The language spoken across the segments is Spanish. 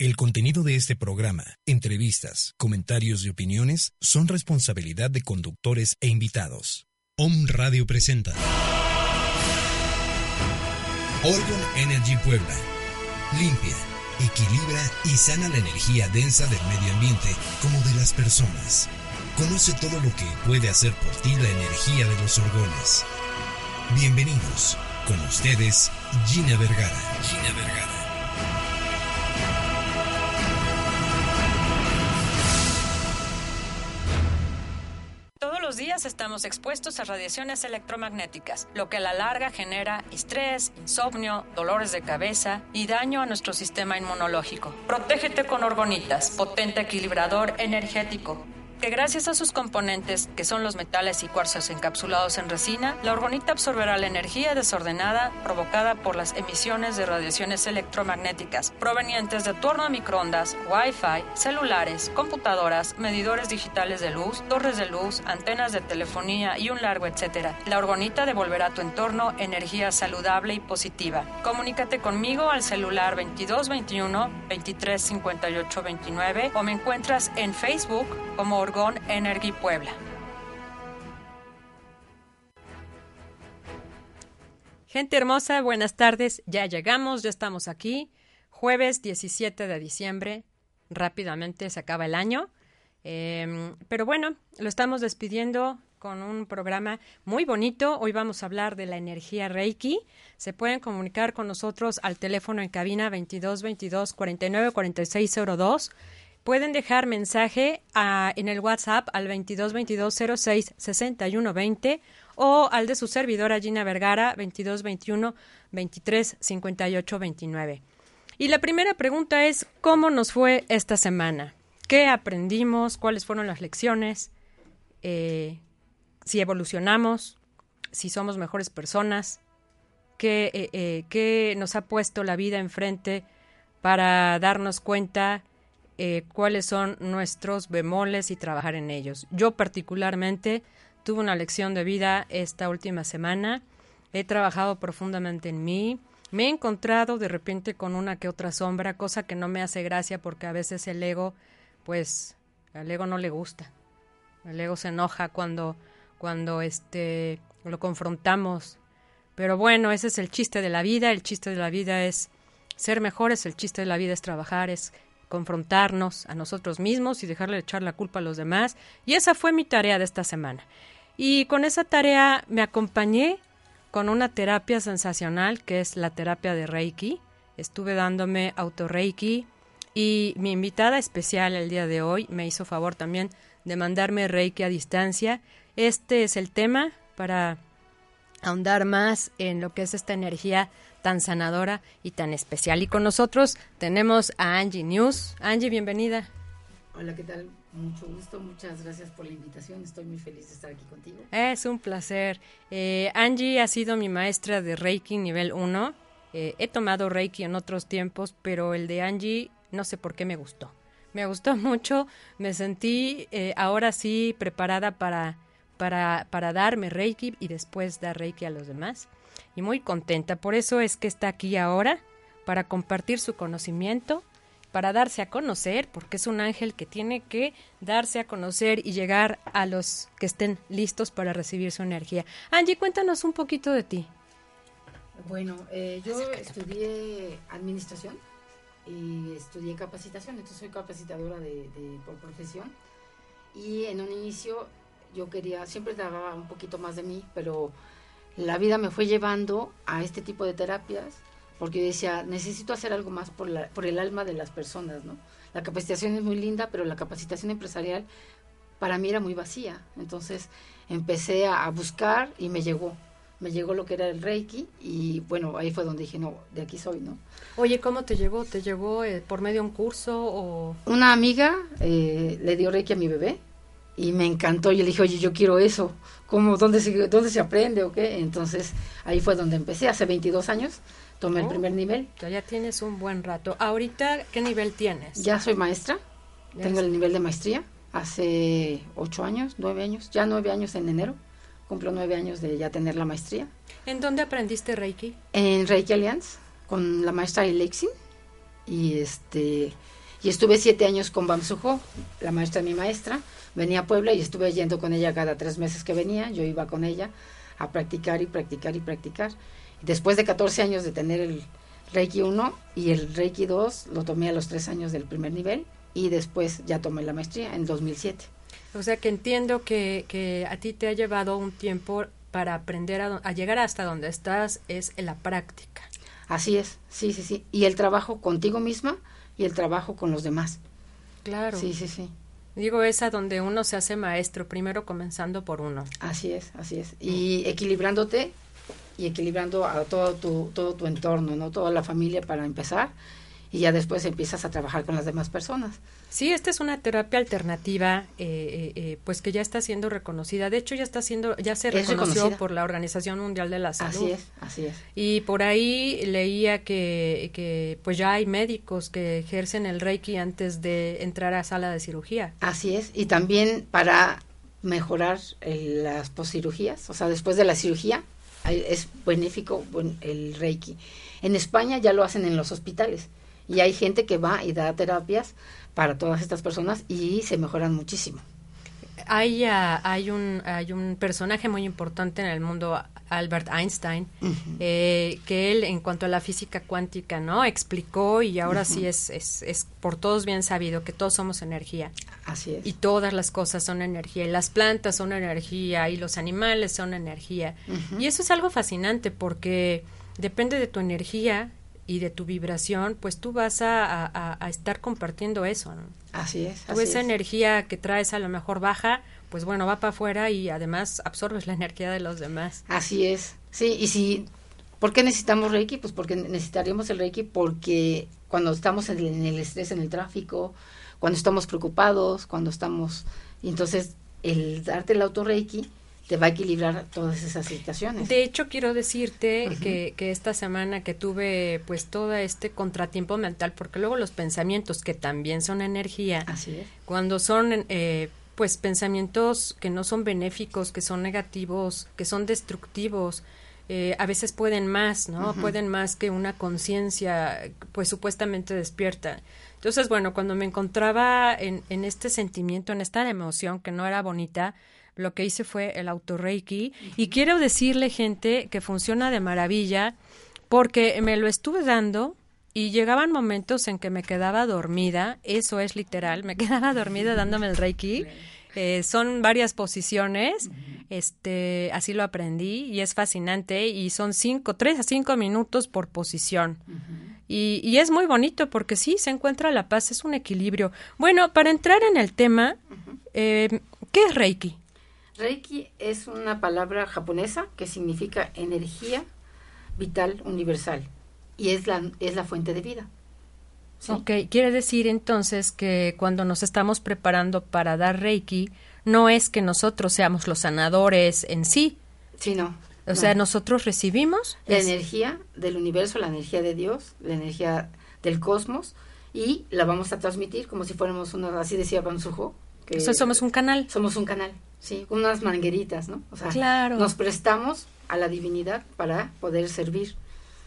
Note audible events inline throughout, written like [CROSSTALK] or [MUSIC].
El contenido de este programa, entrevistas, comentarios y opiniones son responsabilidad de conductores e invitados. Om Radio presenta Orgon Energy Puebla. Limpia, equilibra y sana la energía densa del medio ambiente como de las personas. Conoce todo lo que puede hacer por ti la energía de los orgones. Bienvenidos. Con ustedes, Gina Vergara. Gina Vergara. Días estamos expuestos a radiaciones electromagnéticas, lo que a la larga genera estrés, insomnio, dolores de cabeza y daño a nuestro sistema inmunológico. Protégete con orgonitas, potente equilibrador energético que gracias a sus componentes, que son los metales y cuarzos encapsulados en resina, la orgonita absorberá la energía desordenada provocada por las emisiones de radiaciones electromagnéticas provenientes de torno a microondas, Wi-Fi, celulares, computadoras, medidores digitales de luz, torres de luz, antenas de telefonía y un largo etcétera. La orgonita devolverá a tu entorno energía saludable y positiva. Comunícate conmigo al celular 2221 235829 o me encuentras en Facebook como Energy Puebla. Gente hermosa, buenas tardes. Ya llegamos, ya estamos aquí. Jueves 17 de diciembre. Rápidamente se acaba el año. Em, pero bueno, lo estamos despidiendo con un programa muy bonito. Hoy vamos a hablar de la energía Reiki. Se pueden comunicar con nosotros al teléfono en cabina 22 22 49 46 02 Pueden dejar mensaje en el WhatsApp al 22 22 06 61 20 o al de su servidora Gina Vergara 22 21 23 58 29. Y la primera pregunta es ¿cómo nos fue esta semana? ¿Qué aprendimos? ¿Cuáles fueron las lecciones? Eh, si evolucionamos, si somos mejores personas, qué, eh, eh, qué nos ha puesto la vida enfrente para darnos cuenta eh, cuáles son nuestros bemoles y trabajar en ellos. Yo particularmente tuve una lección de vida esta última semana. He trabajado profundamente en mí. Me he encontrado de repente con una que otra sombra, cosa que no me hace gracia porque a veces el ego, pues, al ego no le gusta. El ego se enoja cuando, cuando este, lo confrontamos. Pero bueno, ese es el chiste de la vida. El chiste de la vida es ser mejores. El chiste de la vida es trabajar, confrontarnos a nosotros mismos y dejarle echar la culpa a los demás. Y esa fue mi tarea de esta semana. Y con esa tarea me acompañé con una terapia sensacional que es la terapia de Reiki. Estuve dándome auto-Reiki y mi invitada especial el día de hoy me hizo favor también de mandarme Reiki a distancia. Este es el tema para ahondar más en lo que es esta energía tan sanadora y tan especial. Y con nosotros tenemos a Angie News. Angie, bienvenida. Hola, ¿qué tal? Mucho gusto, muchas gracias por la invitación. Estoy muy feliz de estar aquí contigo. Es un placer. Eh, Angie ha sido mi maestra de Reiki nivel 1. Eh, he tomado Reiki en otros tiempos, pero el de Angie no sé por qué me gustó. Me gustó [LAUGHS] mucho, me sentí eh, ahora sí preparada para, para, para darme Reiki y después dar Reiki a los demás y muy contenta. Por eso es que está aquí ahora, para compartir su conocimiento, para darse a conocer, porque es un ángel que tiene que darse a conocer y llegar a los que estén listos para recibir su energía. Angie, cuéntanos un poquito de ti. Bueno, eh, yo estudié administración y estudié capacitación, entonces soy capacitadora de, por profesión. Y en un inicio yo quería, siempre daba un poquito más de mí, pero la vida me fue llevando a este tipo de terapias porque decía, necesito hacer algo más por, la, por el alma de las personas, ¿no? La capacitación es muy linda, pero la capacitación empresarial para mí era muy vacía. Entonces empecé a, buscar y me llegó. Me llegó lo que era el Reiki y bueno, ahí fue donde dije, no, de aquí soy, ¿no? Oye, ¿cómo te llegó? ¿Te llegó eh, por medio de un curso o...? Una amiga eh, le dio Reiki a mi bebé y me encantó. Yo le dije, oye, yo quiero eso. ¿Cómo, dónde, se, ¿Dónde se aprende o qué? Entonces, ahí fue donde empecé, hace 22 años. Tomé el oh, primer nivel. Ya, tienes un buen rato. Ahorita, ¿qué nivel tienes? Ya soy maestra. Tengo el nivel de maestría. Hace ocho años, nueve años. Ya nueve años en enero. Cumplo nueve años de ya tener la maestría. ¿En dónde aprendiste Reiki? En Reiki Alliance, con la maestra Alexin. y este y estuve siete años con Bam Suho, la maestra de mi maestra, venía a Puebla y estuve yendo con ella cada tres meses que venía, yo iba con ella a practicar y practicar y practicar. Después de 14 años de tener el Reiki 1 y el Reiki 2 lo tomé a los tres años del primer nivel y después ya tomé la maestría en 2007. O sea que entiendo que, que a ti te ha llevado un tiempo para aprender a, a llegar hasta donde estás es en la práctica. Así es, sí, sí, sí. Y el trabajo contigo misma y el trabajo con los demás. Claro. Sí, sí, sí. Digo, es a donde uno se hace maestro, primero comenzando por uno. Así es, así es. Y equilibrándote y equilibrando a todo tu, todo tu entorno, ¿no? Toda la familia para empezar y ya después empiezas a trabajar con las demás personas. Sí, esta es una terapia alternativa, eh, eh, eh, pues que ya está siendo reconocida. De hecho, ya está siendo, ya se reconoció por la Organización Mundial de la Salud. Así es, así es. Y por ahí leía que, que, pues ya hay médicos que ejercen el Reiki antes de entrar a sala de cirugía. Así es. Y también para mejorar las poscirugías, o sea, después de la cirugía, es benéfico el Reiki. En España ya lo hacen en los hospitales y hay gente que va y da terapias para todas estas personas y se mejoran muchísimo. Hay, uh, hay, un, hay un personaje muy importante en el mundo, Albert Einstein, eh, que él, en cuanto a la física cuántica, ¿no? Explicó y ahora sí es, es, es, por todos bien sabido que todos somos energía. Así es. Y todas las cosas son energía, y las plantas son energía, y los animales son energía. Y eso es algo fascinante porque depende de tu energía, y de tu vibración, pues tú vas a, a, estar compartiendo eso. ¿no? Así es. Tú esa energía que traes a lo mejor baja, pues bueno, va para afuera y además absorbes la energía de los demás. Así es. Sí, y si, ¿por qué necesitamos Reiki? Pues porque necesitaríamos el Reiki porque cuando estamos en el, en el estrés, en el tráfico, cuando estamos preocupados, cuando estamos... Entonces, el darte el auto Reiki te va a equilibrar todas esas situaciones. De hecho, quiero decirte que, que, esta semana que tuve pues todo este contratiempo mental, porque luego los pensamientos que también son energía, Así cuando son eh, pues pensamientos que no son benéficos, que son negativos, que son destructivos, eh, a veces pueden más, ¿no? Pueden más que una conciencia pues supuestamente despierta. Entonces, bueno, cuando me encontraba en, en este sentimiento, en esta emoción que no era bonita, lo que hice fue el autorreiki y quiero decirle gente que funciona de maravilla porque me lo estuve dando y llegaban momentos en que me quedaba dormida, eso es literal, me [LAUGHS] quedaba dormida dándome el reiki. Eh, son varias posiciones, este, así lo aprendí y es fascinante y son cinco, tres a cinco minutos por posición. y, y, es muy bonito porque sí, se encuentra la paz, es un equilibrio. Bueno, para entrar en el tema, eh, ¿qué es Reiki? Reiki es una palabra japonesa que significa energía vital universal y es la, es la fuente de vida. ¿sí? Ok, quiere decir entonces que cuando nos estamos preparando para dar Reiki, no es que nosotros seamos los sanadores en sí. Sí, no. O no. sea, nosotros recibimos la es... energía del universo, la energía de Dios, la energía del cosmos y la vamos a transmitir como si fuéramos una, así decía Bansujo. Que o sea, somos un canal. Somos un canal, sí, unas mangueritas, ¿no? O sea, claro. nos prestamos a la divinidad para poder servir.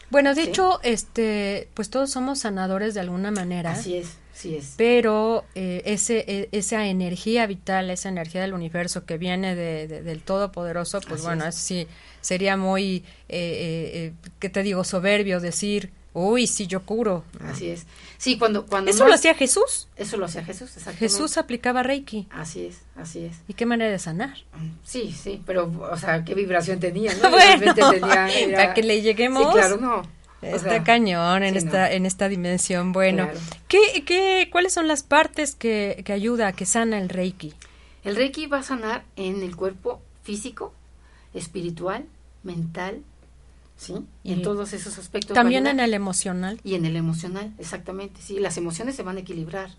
Bueno, de ¿sí? hecho, este, pues todos somos sanadores de alguna manera. Así es, sí es. Pero eh, ese, e, esa energía vital, esa energía del universo que viene de, de, del Todopoderoso, pues Así bueno, es. sí sería muy, eh, eh, ¿qué te digo? Soberbio decir, uy, sí, yo curo. Así es. Sí, cuando... cuando ¿Eso no lo hacía Jesús? Eso lo hacía Jesús, exactamente. Jesús aplicaba Reiki. Así es, así es. ¿Y qué manera de sanar? Sí, sí, pero, o sea, qué vibración tenía, ¿no? [LAUGHS] bueno, Realmente tenía- era- para que le lleguemos. Sí, claro, no. O Está sea, cañón en sí, esta no. en esta dimensión. Bueno, Claro. ¿qué, qué, ¿cuáles son las partes que, que ayuda, que sana el Reiki? El Reiki va a sanar en el cuerpo físico, espiritual, mental, ¿sí? Y, en todos esos aspectos. También en el emocional. Y en el emocional, exactamente, sí. Las emociones se van a equilibrar.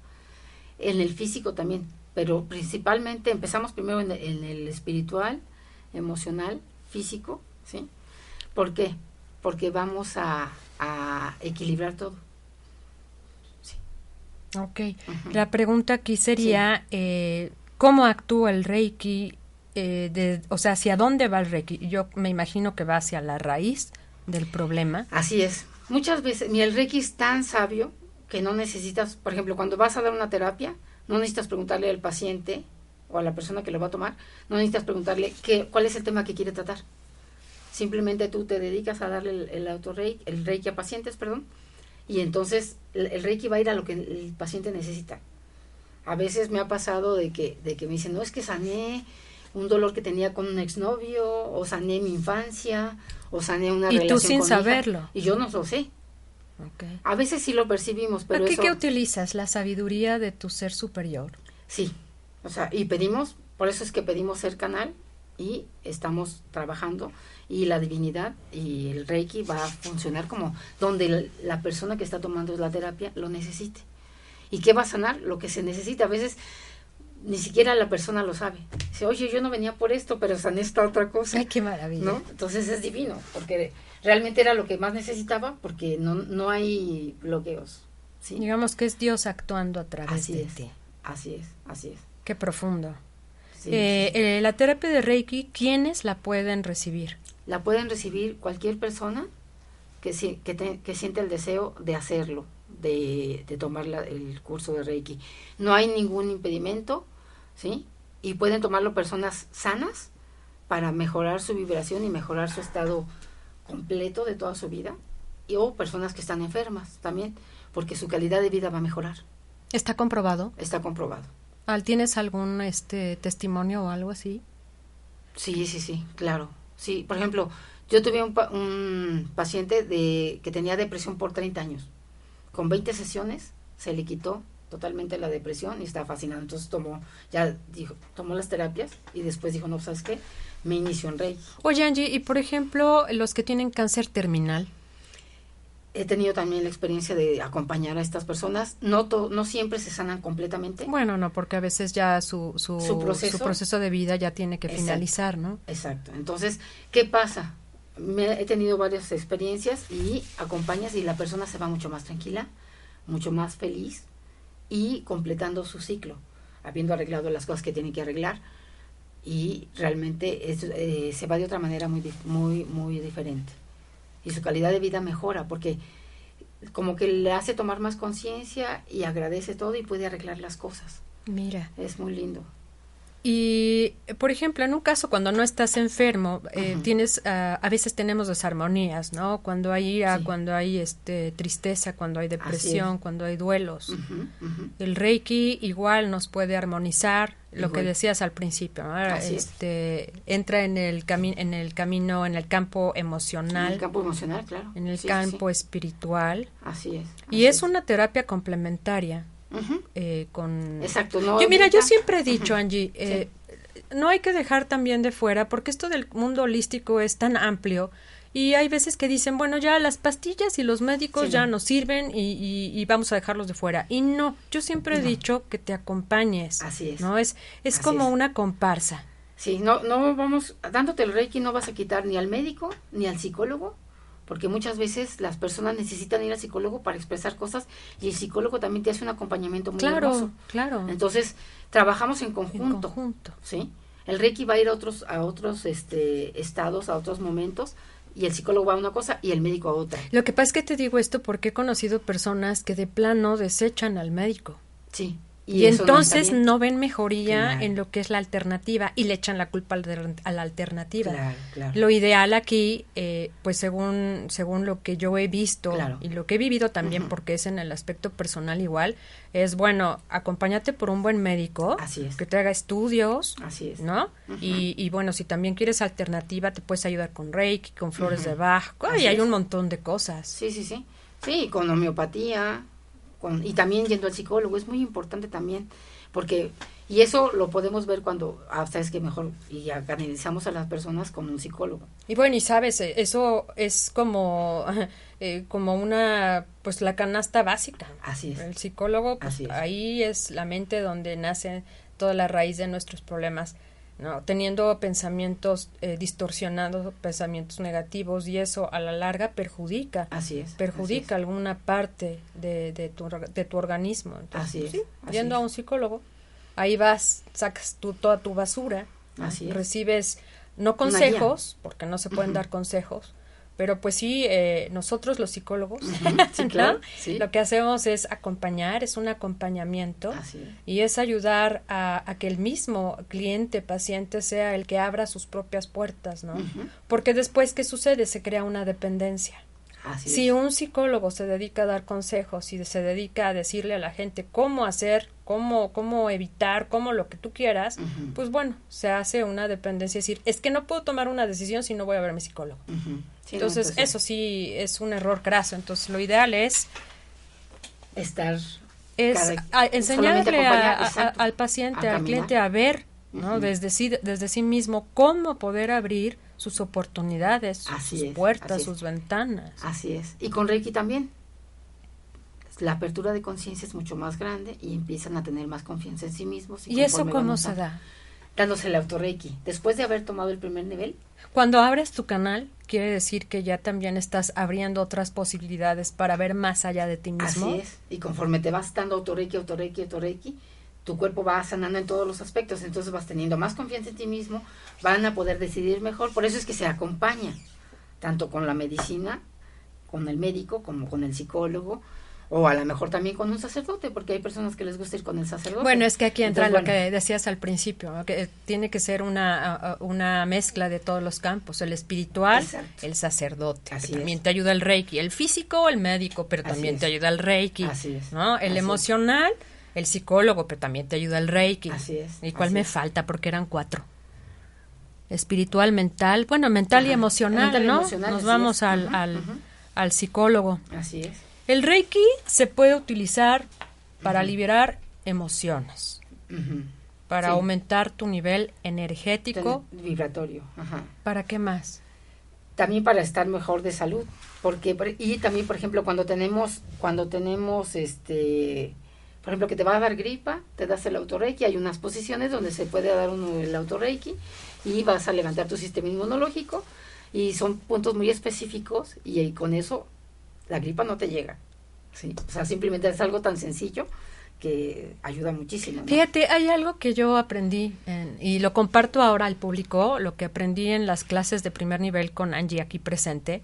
En el físico también, pero principalmente empezamos primero en, en el espiritual, emocional, físico, ¿sí? ¿Por qué? Porque vamos a, a equilibrar todo. Ok. Ujú. La pregunta aquí sería, eh, ¿cómo actúa el Reiki? Eh, de, o sea, ¿hacia dónde va el Reiki? Yo me imagino que va hacia la raíz del problema. Así es. Muchas veces, mira, el Reiki es tan sabio que no necesitas, por ejemplo, cuando vas a dar una terapia, no necesitas preguntarle al paciente o a la persona que lo va a tomar, no necesitas preguntarle qué, cuál es el tema que quiere tratar. Simplemente tú te dedicas a darle el, el autorreiki, el reiki a pacientes, perdón, y entonces el, el, reiki va a ir a lo que el paciente necesita. A veces me ha pasado de que, de que me dicen, no, es que sané un dolor que tenía con un exnovio, o sané mi infancia, o sané una y relación tú sin con saberlo. hija, y yo no lo sé. Okay. A veces sí lo percibimos, pero ¿Qué, eso, ¿Qué utilizas? La sabiduría de tu ser superior. Sí, o sea, y pedimos, por eso es que pedimos ser canal y estamos trabajando y la divinidad y el reiki va a funcionar como donde la persona que está tomando la terapia lo necesite. ¿Y qué va a sanar? Lo que se necesita. A veces ni siquiera la persona lo sabe. Dice, oye, yo no venía por esto, pero sané esta otra cosa. Ay, qué maravilla. ¿no? Entonces es divino, porque realmente era lo que más necesitaba, porque no, no hay bloqueos. ¿sí? Digamos que es Dios actuando a través Así de es. ti. Así es, así es. Qué profundo. Sí. Eh, eh, la terapia de Reiki, ¿quiénes la pueden recibir? La pueden recibir cualquier persona que, si- que, te- que siente el deseo de hacerlo, de, de tomar la- el curso de Reiki. No hay ningún impedimento, ¿sí? Y pueden tomarlo personas sanas para mejorar su vibración y mejorar su estado completo de toda su vida. Y, o personas que están enfermas también, porque su calidad de vida va a mejorar. ¿Está comprobado? Está comprobado. Al- ¿Tienes algún este testimonio o algo así? Sí, sí, sí, claro. Sí, por ejemplo, yo tuve un, un paciente de, que tenía depresión por 30 años. Con 20 sesiones se le quitó totalmente la depresión y estaba fascinado. Entonces tomó, ya dijo, tomó las terapias y después dijo, no, ¿sabes qué? Me inició en Reiki. Oye, Angie, y por ejemplo, los que tienen cáncer terminal, He tenido también la experiencia de acompañar a estas personas. No, to- no siempre se sanan completamente. bueno, no, porque a veces ya su, su, Su proceso. su proceso de vida ya tiene que Exacto. finalizar, ¿no? Exacto. Entonces, ¿qué pasa? Me, he tenido varias experiencias y acompañas y la persona se va mucho más tranquila, mucho más feliz y completando su ciclo, habiendo arreglado las cosas que tiene que arreglar y realmente es, eh, se va de otra manera muy, muy, muy diferente. Y su calidad de vida mejora porque como que le hace tomar más conciencia y agradece todo y puede arreglar las cosas. Mira. Es muy lindo. Y, por ejemplo, en un caso cuando no estás enfermo, eh, tienes, ah, a veces tenemos desarmonías, ¿no? Cuando hay ira, Sí. cuando hay este, tristeza, cuando hay depresión, es. cuando hay duelos. El Reiki igual nos puede armonizar, lo que decías al principio, ¿no? Es. este, entra en el, cami en el camino, en el campo En emocional, el campo emocional, claro. en el Sí, campo sí. espiritual. Así es. Y es una terapia complementaria Eh, con... Exacto. No Yo, mira, yo siempre he dicho, Angie, eh, no hay que dejar también de fuera, porque esto del mundo holístico es tan amplio y hay veces que dicen, bueno, ya las pastillas y los médicos Sí, ya no. nos sirven y, y- y vamos a dejarlos de fuera. Y no, yo siempre he No. dicho que te acompañes. Así es. ¿no? Es, es Así como es. una comparsa. Sí, no, no vamos, dándote el Reiki no vas a quitar ni al médico ni al psicólogo, porque muchas veces las personas necesitan ir al psicólogo para expresar cosas y el psicólogo también te hace un acompañamiento muy Claro, hermoso. claro. Entonces, trabajamos en en conjunto, conjunto. ¿sí? El Reiki va a ir a otros, a otros este, estados, a otros momentos, y el psicólogo va a una cosa y el médico a otra. Lo que pasa es que te digo esto porque he conocido personas que de plano desechan al médico. Sí. Y, entonces no ven mejoría Claro. en lo que es la alternativa y le echan la culpa a la alternativa. Claro, claro. Lo ideal aquí, eh, pues según, según lo que yo he visto y lo que he vivido también, porque es en el aspecto personal igual, es bueno, acompáñate por un buen médico Así es. que te haga estudios, Así es. ¿no? Y, y bueno, si también quieres alternativa, te puedes ayudar con Reiki, con flores de Bach, Así hay es. un montón de cosas. Sí, sí, sí. Sí, con homeopatía, con, y también yendo al psicólogo, es muy importante también, porque, y eso lo podemos ver cuando, ah, sabes que mejor, y canalizamos a las personas con un psicólogo. Y bueno, y sabes, eh, eso es como, [LAUGHS] eh, como una, pues la canasta básica. Así es. El psicólogo, pues Así es. ahí es la mente donde nace toda la raíz de nuestros problemas, ¿no? Teniendo pensamientos eh, distorsionados, pensamientos negativos, y eso a la larga perjudica, Así es. perjudica alguna parte de, de, tu, de tu organismo. Entonces, Así pues, es, sí, así yendo a un psicólogo, ahí vas, sacas tu, toda tu basura. Así es. recibes no consejos, porque no se pueden [CLEARS THROAT] dar consejos, Pero pues sí, eh, nosotros los psicólogos, [LAUGHS] sí, claro, lo que hacemos es acompañar, es un acompañamiento y es ayudar a, que el mismo cliente, paciente, sea el que abra sus propias puertas, ¿no? Porque después, ¿qué sucede? Se crea una dependencia si un psicólogo se dedica a dar consejos y se dedica a decirle a la gente cómo hacer, cómo, cómo evitar, cómo lo que tú quieras, pues bueno, se hace una dependencia. Es decir, es que no puedo tomar una decisión si no voy a ver a mi psicólogo. entonces, eso sí es un error craso. Entonces, lo ideal es estar es enseñarle al paciente, al cliente a ver, ¿no? desde, sí, desde sí mismo cómo poder abrir sus oportunidades, sus puertas, sus ventanas. Así es. Y con Reiki también. La apertura de conciencia es mucho más grande y empiezan a tener más confianza en sí mismos. ¿Y, eso cómo se da? Dándose el autorreiki. Después de haber tomado el primer nivel. Cuando abres tu canal, quiere decir que ya también estás abriendo otras posibilidades para ver más allá de ti mismo. Así es. Y conforme te vas dando autorreiki, autorreiki, autorreiki, tu cuerpo va sanando en todos los aspectos, entonces vas teniendo más confianza en ti mismo, van a poder decidir mejor, por eso es que se acompaña, tanto con la medicina, con el médico, como con el psicólogo, o a lo mejor también con un sacerdote, porque hay personas que les gusta ir con el sacerdote. Bueno, es que aquí entra lo que decías al principio, que tiene que ser una, una mezcla de todos los campos, el espiritual, el sacerdote. también te ayuda el reiki, el físico, el médico, pero también te ayuda el reiki, ¿no? El emocional el psicólogo, pero también te ayuda el reiki. Así es. ¿Y cuál me falta? Porque eran cuatro. Espiritual, mental, bueno, mental y emocional, ¿no? Nos vamos al, al, psicólogo. Así es. El reiki se puede utilizar para liberar emociones, para aumentar tu nivel energético. Vibratorio. ¿Para qué más? También para estar mejor de salud, porque y también por ejemplo cuando tenemos cuando tenemos este por ejemplo, que te va a dar gripa, te das el autorreiki, hay unas posiciones donde se puede dar uno el autorreiki y vas a levantar tu sistema inmunológico y son puntos muy específicos y, con eso la gripa no te llega. O sea, simplemente es algo tan sencillo que ayuda muchísimo. Fíjate, hay algo que yo aprendí y lo comparto ahora al público, lo que aprendí en las clases de primer nivel con Angie aquí presente.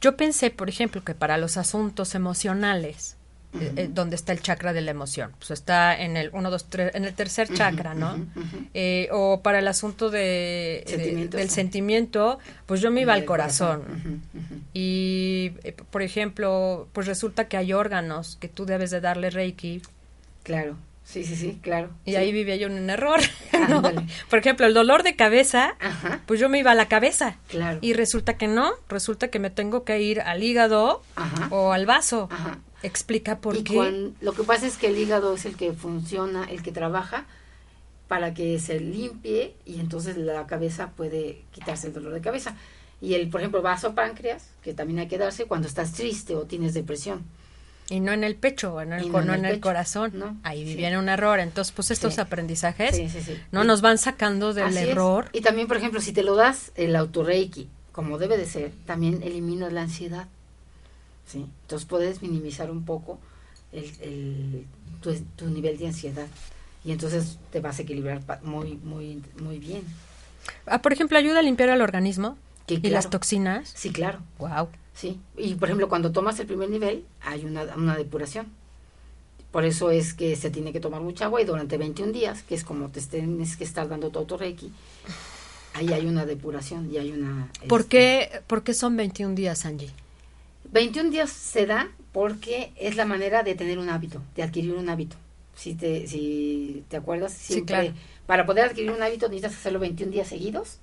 Yo pensé, por ejemplo, que para los asuntos emocionales, eh, eh, donde está el chakra de la emoción. Pues está en el uno, dos, tres, en el tercer chakra, ¿no? Eh, o para el asunto de, del sentimiento, pues yo me iba al corazón. Y, por ejemplo, pues resulta que hay órganos que tú debes de darle reiki. Claro. Sí, sí, sí, claro. Y ahí vivía yo en un error. [LAUGHS] Por ejemplo, el dolor de cabeza, pues yo me iba a la cabeza. Claro. Y resulta que no, resulta que me tengo que ir al hígado o al vaso. Ajá. Explica por qué. lo que pasa es que el hígado es el que funciona, el que trabaja para que se limpie y entonces la cabeza puede quitarse el dolor de cabeza. Y el, por ejemplo, vaso páncreas, que también hay que darse cuando estás triste o tienes depresión. Y no en el pecho, en el, no, en el, corazón. ¿no? Ahí viene un error. Entonces, pues estos aprendizajes no nos van sacando del error. Y también, por ejemplo, si te lo das el autorreiki, como debe de ser, también eliminas la ansiedad. ¿Sí? Entonces puedes minimizar un poco el, tu, nivel de ansiedad y entonces te vas a equilibrar muy, muy, muy bien. Ah, por ejemplo, ayuda a limpiar el organismo y las toxinas. Sí, claro. Wow. Sí, y por ejemplo, cuando tomas el primer nivel, hay una, una depuración. Por eso es que se tiene que tomar mucha agua y durante 21 días, que es como te tienes que estar dando todo tu reiki, ahí hay una depuración y hay una... ¿Por, este, qué, ¿Por qué son 21 días, Angie? 21 días se da porque es la manera de tener un hábito, de adquirir un hábito. Si te, si te acuerdas, siempre para poder adquirir un hábito necesitas hacerlo 21 días seguidos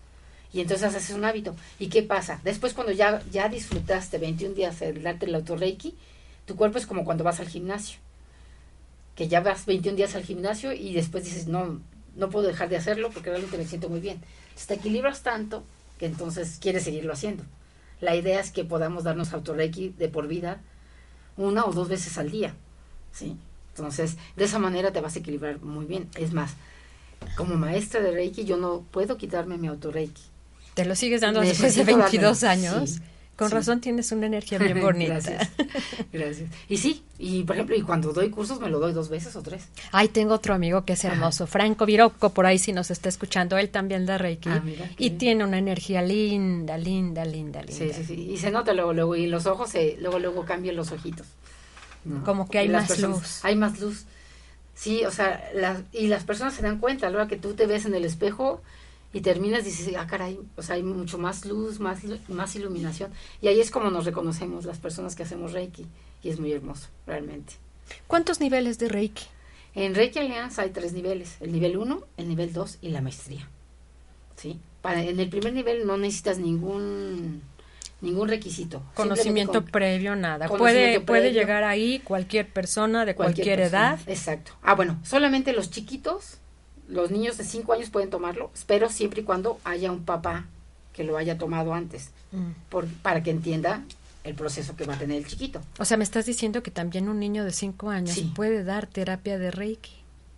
y entonces haces un hábito. ¿Y qué pasa? Después cuando ya, ya disfrutaste 21 días el darte el autorreiki, tu cuerpo es como cuando vas al gimnasio. Que ya vas 21 días al gimnasio y después dices, no, no puedo dejar de hacerlo porque realmente me siento muy bien. Entonces te equilibras tanto que entonces quieres seguirlo haciendo. La idea es que podamos darnos autorreiki de por vida una o dos veces al día, ¿sí? Entonces, de esa manera te vas a equilibrar muy bien. Es más, como maestra de Reiki, yo no puedo quitarme mi autorreiki. ¿Te lo sigues dando después de 22 años? Con razón tienes una energía bien [LAUGHS] bonita. gracias, gracias. Y sí, y por ejemplo, y cuando doy cursos me lo doy dos veces o tres. Ay, tengo otro amigo que es hermoso, Franco Viroco, por ahí si nos está escuchando, él también da Reiki. Ah, mira, y tiene una energía linda, linda, linda, linda. Sí, sí, sí. Y se nota luego, luego, y los ojos, se, luego, luego cambian los ojitos. ¿no? Como que hay más personas- luz. Hay más luz. Sí, o sea, las, y las personas se dan cuenta, a la hora que tú te ves en el espejo y terminas, dices, ah, caray, o sea, hay mucho más luz, más, más iluminación. Y ahí es como nos reconocemos las personas que hacemos Reiki. Y es muy hermoso, realmente. ¿Cuántos niveles de Reiki? En Reiki Alliance hay tres niveles, el nivel 1, el nivel 2 y la maestría. ¿Sí? Para, en el primer nivel no necesitas ningún ningún requisito. Conocimiento con- previo, nada. Puede, Conocimiento puede previo. llegar ahí cualquier persona de cualquier, persona. edad. Exacto. Ah, bueno, solamente los chiquitos, los niños de 5 años pueden tomarlo, pero siempre y cuando haya un papá que lo haya tomado antes, Mm. por, para que entienda el proceso que va a tener el chiquito. O sea, me estás diciendo que también un niño de 5 años Sí. puede dar terapia de Reiki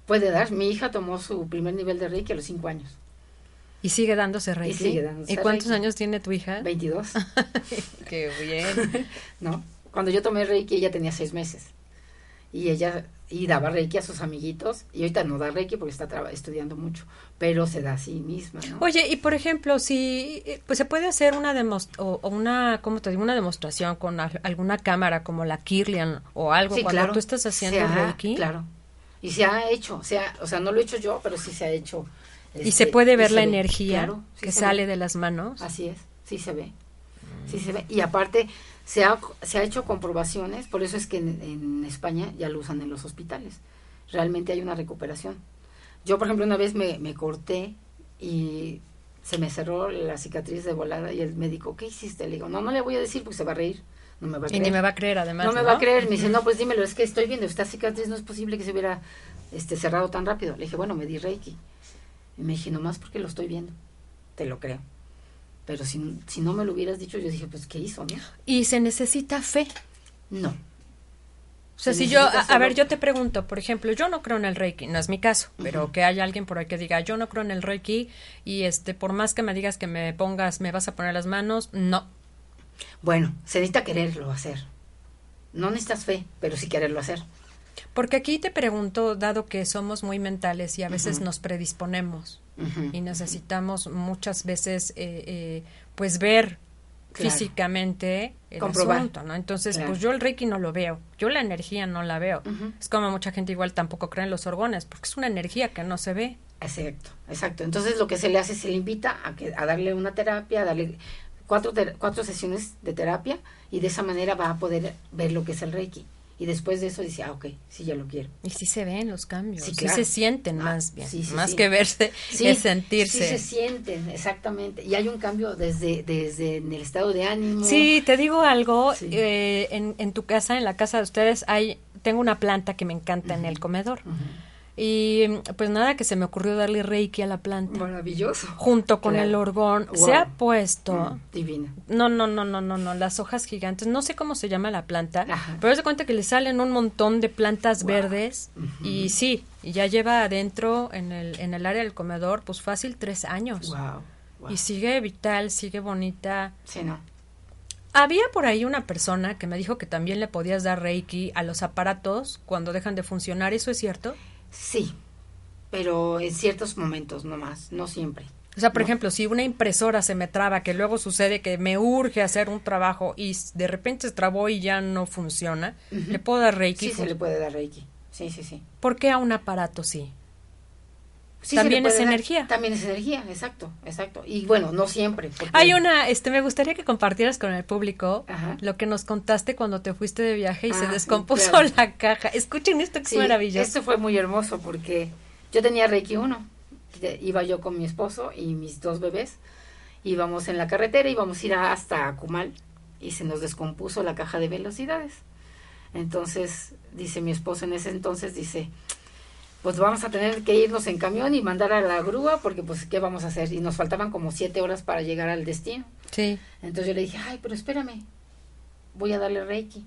Puede dar, mi hija tomó su primer nivel de Reiki a los 5 años, y sigue dándose Reiki. sigue dándose ¿Y cuántos Reiki. años tiene tu hija? 22. [LAUGHS] Qué bien. [LAUGHS] ¿no? Cuando yo tomé Reiki ella tenía seis meses y ella y daba Reiki a sus amiguitos y ahorita no da Reiki porque está estudiando mucho, pero se da a sí misma, ¿no? Oye, y por ejemplo, si eh, pues se puede hacer una o, o una, ¿cómo te digo? Una demostración con al- alguna cámara como la Kirlian o algo Sí, cuando claro, tú estás haciendo ha- Reiki. Claro. Y se ha hecho, se ha- o sea, no lo he hecho yo, pero sí se ha hecho. Y este, se puede ver se la ve, energía claro, sí que sale ve. de las manos. Así es, sí se ve. Sí se ve. Y aparte, se ha, se ha hecho comprobaciones, por eso es que en, en España ya lo usan en los hospitales. Realmente hay una recuperación. Yo, por ejemplo, una vez me, me corté y se me cerró la cicatriz de volada y el médico, ¿qué hiciste? Le digo, no, no le voy a decir porque se va a reír. No me va a Y creer. ni me va a creer además. no me va a creer. Me dice, no, pues dímelo, es que estoy viendo esta cicatriz, no es posible que se hubiera este, cerrado tan rápido. Le dije, bueno, me di Reiki. Y me dije, nomás porque lo estoy viendo. Te lo creo. Pero si, si no me lo hubieras dicho, yo dije, pues, ¿qué hizo, no? Y se necesita fe. No. O sea, Se si yo, a, ver, yo te pregunto, por ejemplo, yo no creo en el Reiki, no es mi caso, pero que haya alguien por ahí que diga, yo no creo en el Reiki y este, por más que me digas que me pongas, me vas a poner las manos, no. Bueno, se necesita quererlo hacer. No necesitas fe, pero sí quererlo hacer. Porque aquí te pregunto, dado que somos muy mentales y a veces nos predisponemos Y necesitamos muchas veces, eh, eh, pues, ver Claro. físicamente el Comprobar. asunto, ¿no? Entonces, Claro. pues yo el Reiki no lo veo, yo la energía no la veo. Es como mucha gente igual tampoco cree en los orgones, porque es una energía que no se ve. Exacto, exacto. Entonces lo que se le hace, se le invita a, que, a darle una terapia, a darle cuatro, cuatro sesiones de terapia y de esa manera va a poder ver lo que es el Reiki. Y después de eso dice, ah, ok, sí, ya lo quiero. Y sí se ven los cambios, Sí, sí, claro. se sienten Ah, más bien, sí, sí, más sí. que verse, Sí, es sentirse. Sí se sienten, exactamente. Y hay un cambio desde, desde en el estado de ánimo. Sí, te digo algo, Sí. eh, en, en tu casa, en la casa de ustedes, hay, tengo una planta que me encanta en el comedor. Ujú. Y pues nada, que se me ocurrió darle reiki a la planta. Maravilloso. Junto con Claro. el orgón. Wow. Se ha puesto... Mm, divina. No, no, no, no, no, no, las hojas gigantes, no sé cómo se llama la planta, Ajá. pero se cuenta que le salen un montón de plantas Wow. verdes Ujú. y sí, y ya lleva adentro en el, en el área del comedor, pues fácil tres años. Wow. wow. Y sigue vital, sigue bonita. Sí, no. Había por ahí una persona que me dijo que también le podías dar reiki a los aparatos cuando dejan de funcionar, ¿eso es cierto? Sí, pero en ciertos momentos nomás, no siempre. O sea, por No. ejemplo, si una impresora se me traba, que luego sucede que me urge hacer un trabajo y de repente se trabó y ya no funciona, le puedo dar reiki. Sí, se le puede dar Reiki. Sí, sí, sí. ¿Por qué a un aparato sí? Sí, También es dar. energía. También es energía, exacto, exacto. Y bueno, no siempre. porque- Hay una, este, me gustaría que compartieras con el público Ajá. lo que nos contaste cuando te fuiste de viaje y se Ah, descompuso claro. la caja. Escuchen esto que Sí, es maravilloso. Esto fue muy hermoso porque yo tenía Reiki 1. Iba yo con mi esposo y mis dos bebés. Íbamos en la carretera, íbamos a ir hasta Akumal y se nos descompuso la caja de velocidades. Entonces, dice mi esposo en ese entonces, dice, pues vamos a tener que irnos en camión y mandar a la grúa porque pues, ¿qué vamos a hacer? Y nos faltaban como siete horas para llegar al destino. Sí. Entonces yo le dije, ay, pero espérame, voy a darle Reiki.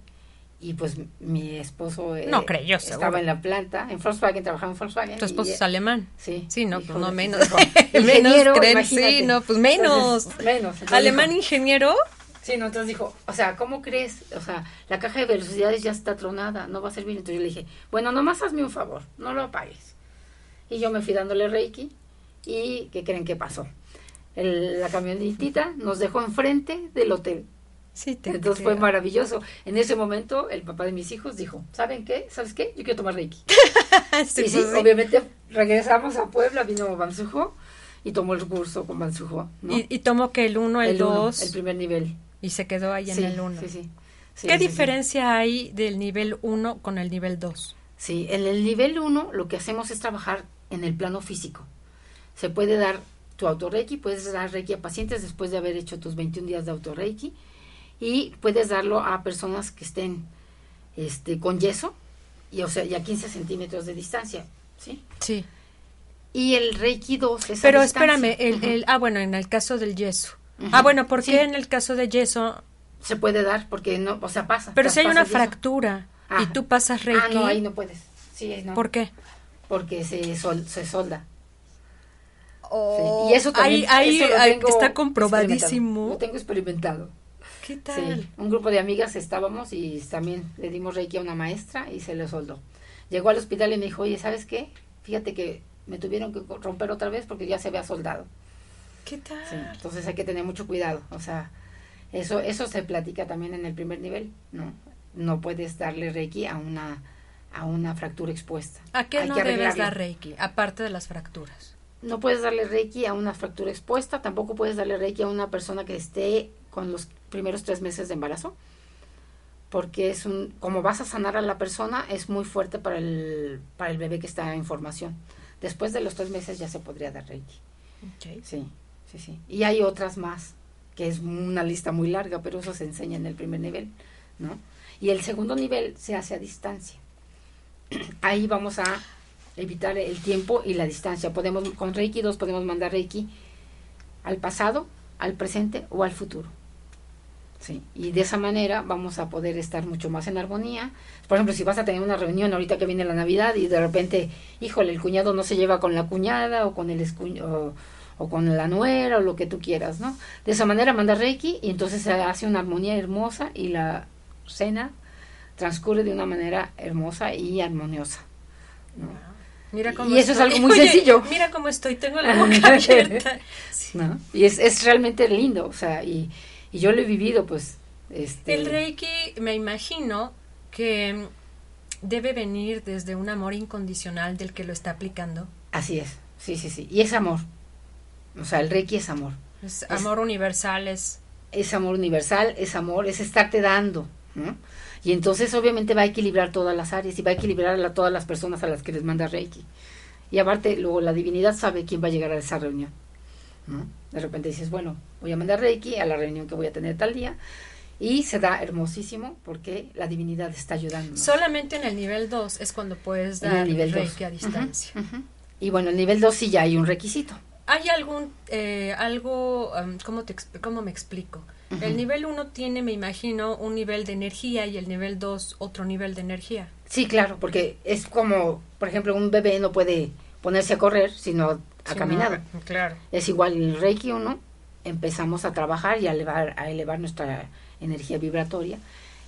Y pues mi esposo eh, No creyó, estaba seguro. en la planta, en Volkswagen, trabajaba en Volkswagen. Tu esposo y, es alemán. Sí. Sí, no, pues no [LAUGHS] menos. Ingeniero, menos creen, sí, no, pues menos. Entonces, menos. Entonces Alemán dijo, ingeniero. Sí, no, entonces dijo, o sea, ¿cómo crees? O sea, la caja de velocidades ya está tronada, no va a servir. Entonces yo le dije, bueno, nomás hazme un favor, no lo apagues. Y yo me fui dándole Reiki y ¿qué creen que pasó? El- la camionetita nos dejó enfrente del hotel. Sí, te Entonces fue maravilloso. En ese momento el papá de mis hijos dijo, ¿saben qué? ¿Sabes qué? Yo quiero tomar Reiki. [LAUGHS] Sí, y sí, pues sí. obviamente regresamos a Puebla, vino Bansujo y tomó el curso con Bansujo. ¿no? Y, y tomó que el 1, el el uno, 2 el primer nivel. Y se quedó ahí Sí, en el 1. Sí, sí. Sí, ¿Qué sí, sí. diferencia hay del nivel 1 con el nivel 2? Sí, en el nivel 1 lo que hacemos es trabajar en el plano físico. Se puede dar tu autorreiki, puedes dar reiki a pacientes después de haber hecho tus 21 días de autorreiki y puedes darlo a personas que estén este, con yeso y, o sea, y a 15 centímetros de distancia. ¿sí? Sí. Y el reiki 2 es Pero espérame, el, el- ah, bueno, en el caso del yeso. Ah, bueno, ¿por Sí. qué en el caso de yeso? Se puede dar porque no, o sea, pasa. Pero si hay una yeso. fractura y tú pasas reiki, Ah, no, ahí no puedes. Sí, ahí no. ¿por qué? Porque se, sol- se solda. Oh, Sí, Y eso también ahí, ahí, eso está comprobadísimo. Lo tengo experimentado. ¿Qué tal? Sí, un grupo de amigas estábamos y también le dimos reiki a una maestra y se le soldó. Llegó al hospital y me dijo, oye, ¿sabes qué? Fíjate que me tuvieron que romper otra vez porque ya se había soldado. ¿Qué tal? Sí, entonces hay que tener mucho cuidado. O sea, eso, eso se platica también en el primer nivel, ¿no? No puedes darle reiki a una, a una fractura expuesta. ¿A qué Hay no que debes dar reiki? Aparte de las fracturas. No puedes darle reiki a una fractura expuesta, tampoco puedes darle reiki a una persona que esté con los primeros tres meses de embarazo, porque es un, como vas a sanar a la persona, es muy fuerte para el, para el bebé que está en formación. Después de los tres meses ya se podría dar reiki. Sí, sí, sí. Y hay otras más, que es una lista muy larga, pero eso se enseña en el primer nivel, ¿no? Y el segundo nivel se hace a distancia. [CLEARS THROAT] Ahí vamos a evitar el tiempo y la distancia. Podemos, con Reiki 2 podemos mandar Reiki al pasado, al presente o al futuro. Sí, y de esa manera vamos a poder estar mucho más en armonía. Por ejemplo, si vas a tener una reunión ahorita que viene la Navidad y de repente, híjole, el cuñado no se lleva con la cuñada o con el escu- o, con la nuera o lo que tú quieras, ¿no? De esa manera manda Reiki y entonces se hace una armonía hermosa y la cena transcurre de una manera hermosa y armoniosa. ¿no? Mira Y cómo eso es estoy. algo muy [LAUGHS] Oye, sencillo. Mira cómo estoy, tengo la [LAUGHS] boca abierta. Sí. ¿no? Y es, es realmente lindo, o sea, y, y yo lo he vivido, pues, este... El reiki, me imagino que debe venir desde un amor incondicional del que lo está aplicando. Así es, sí, sí, sí. Y es amor. O sea, el Reiki es amor. Es amor universal, es... Es amor universal, es amor, es estarte dando. ¿no? Y entonces obviamente va a equilibrar todas las áreas y va a equilibrar a todas las personas a las que les manda Reiki. Y aparte, luego la divinidad sabe quién va a llegar a esa reunión. ¿no? De repente dices, bueno, voy a mandar Reiki a la reunión que voy a tener tal día. Y se da hermosísimo porque la divinidad está ayudando. Solamente en el nivel 2 es cuando puedes dar el nivel dos. reiki a distancia. Y bueno, el nivel 2 sí ya hay un requisito. ¿Hay algún, eh, algo, um, ¿cómo, te, cómo me explico? El nivel 1 tiene, me imagino, un nivel de energía y el nivel 2 otro nivel de energía. Sí, claro, porque es como, por ejemplo, un bebé no puede ponerse a correr si no ha Sí, caminado. no, claro. Es igual en el Reiki 1, empezamos a trabajar y a elevar, a elevar nuestra energía vibratoria.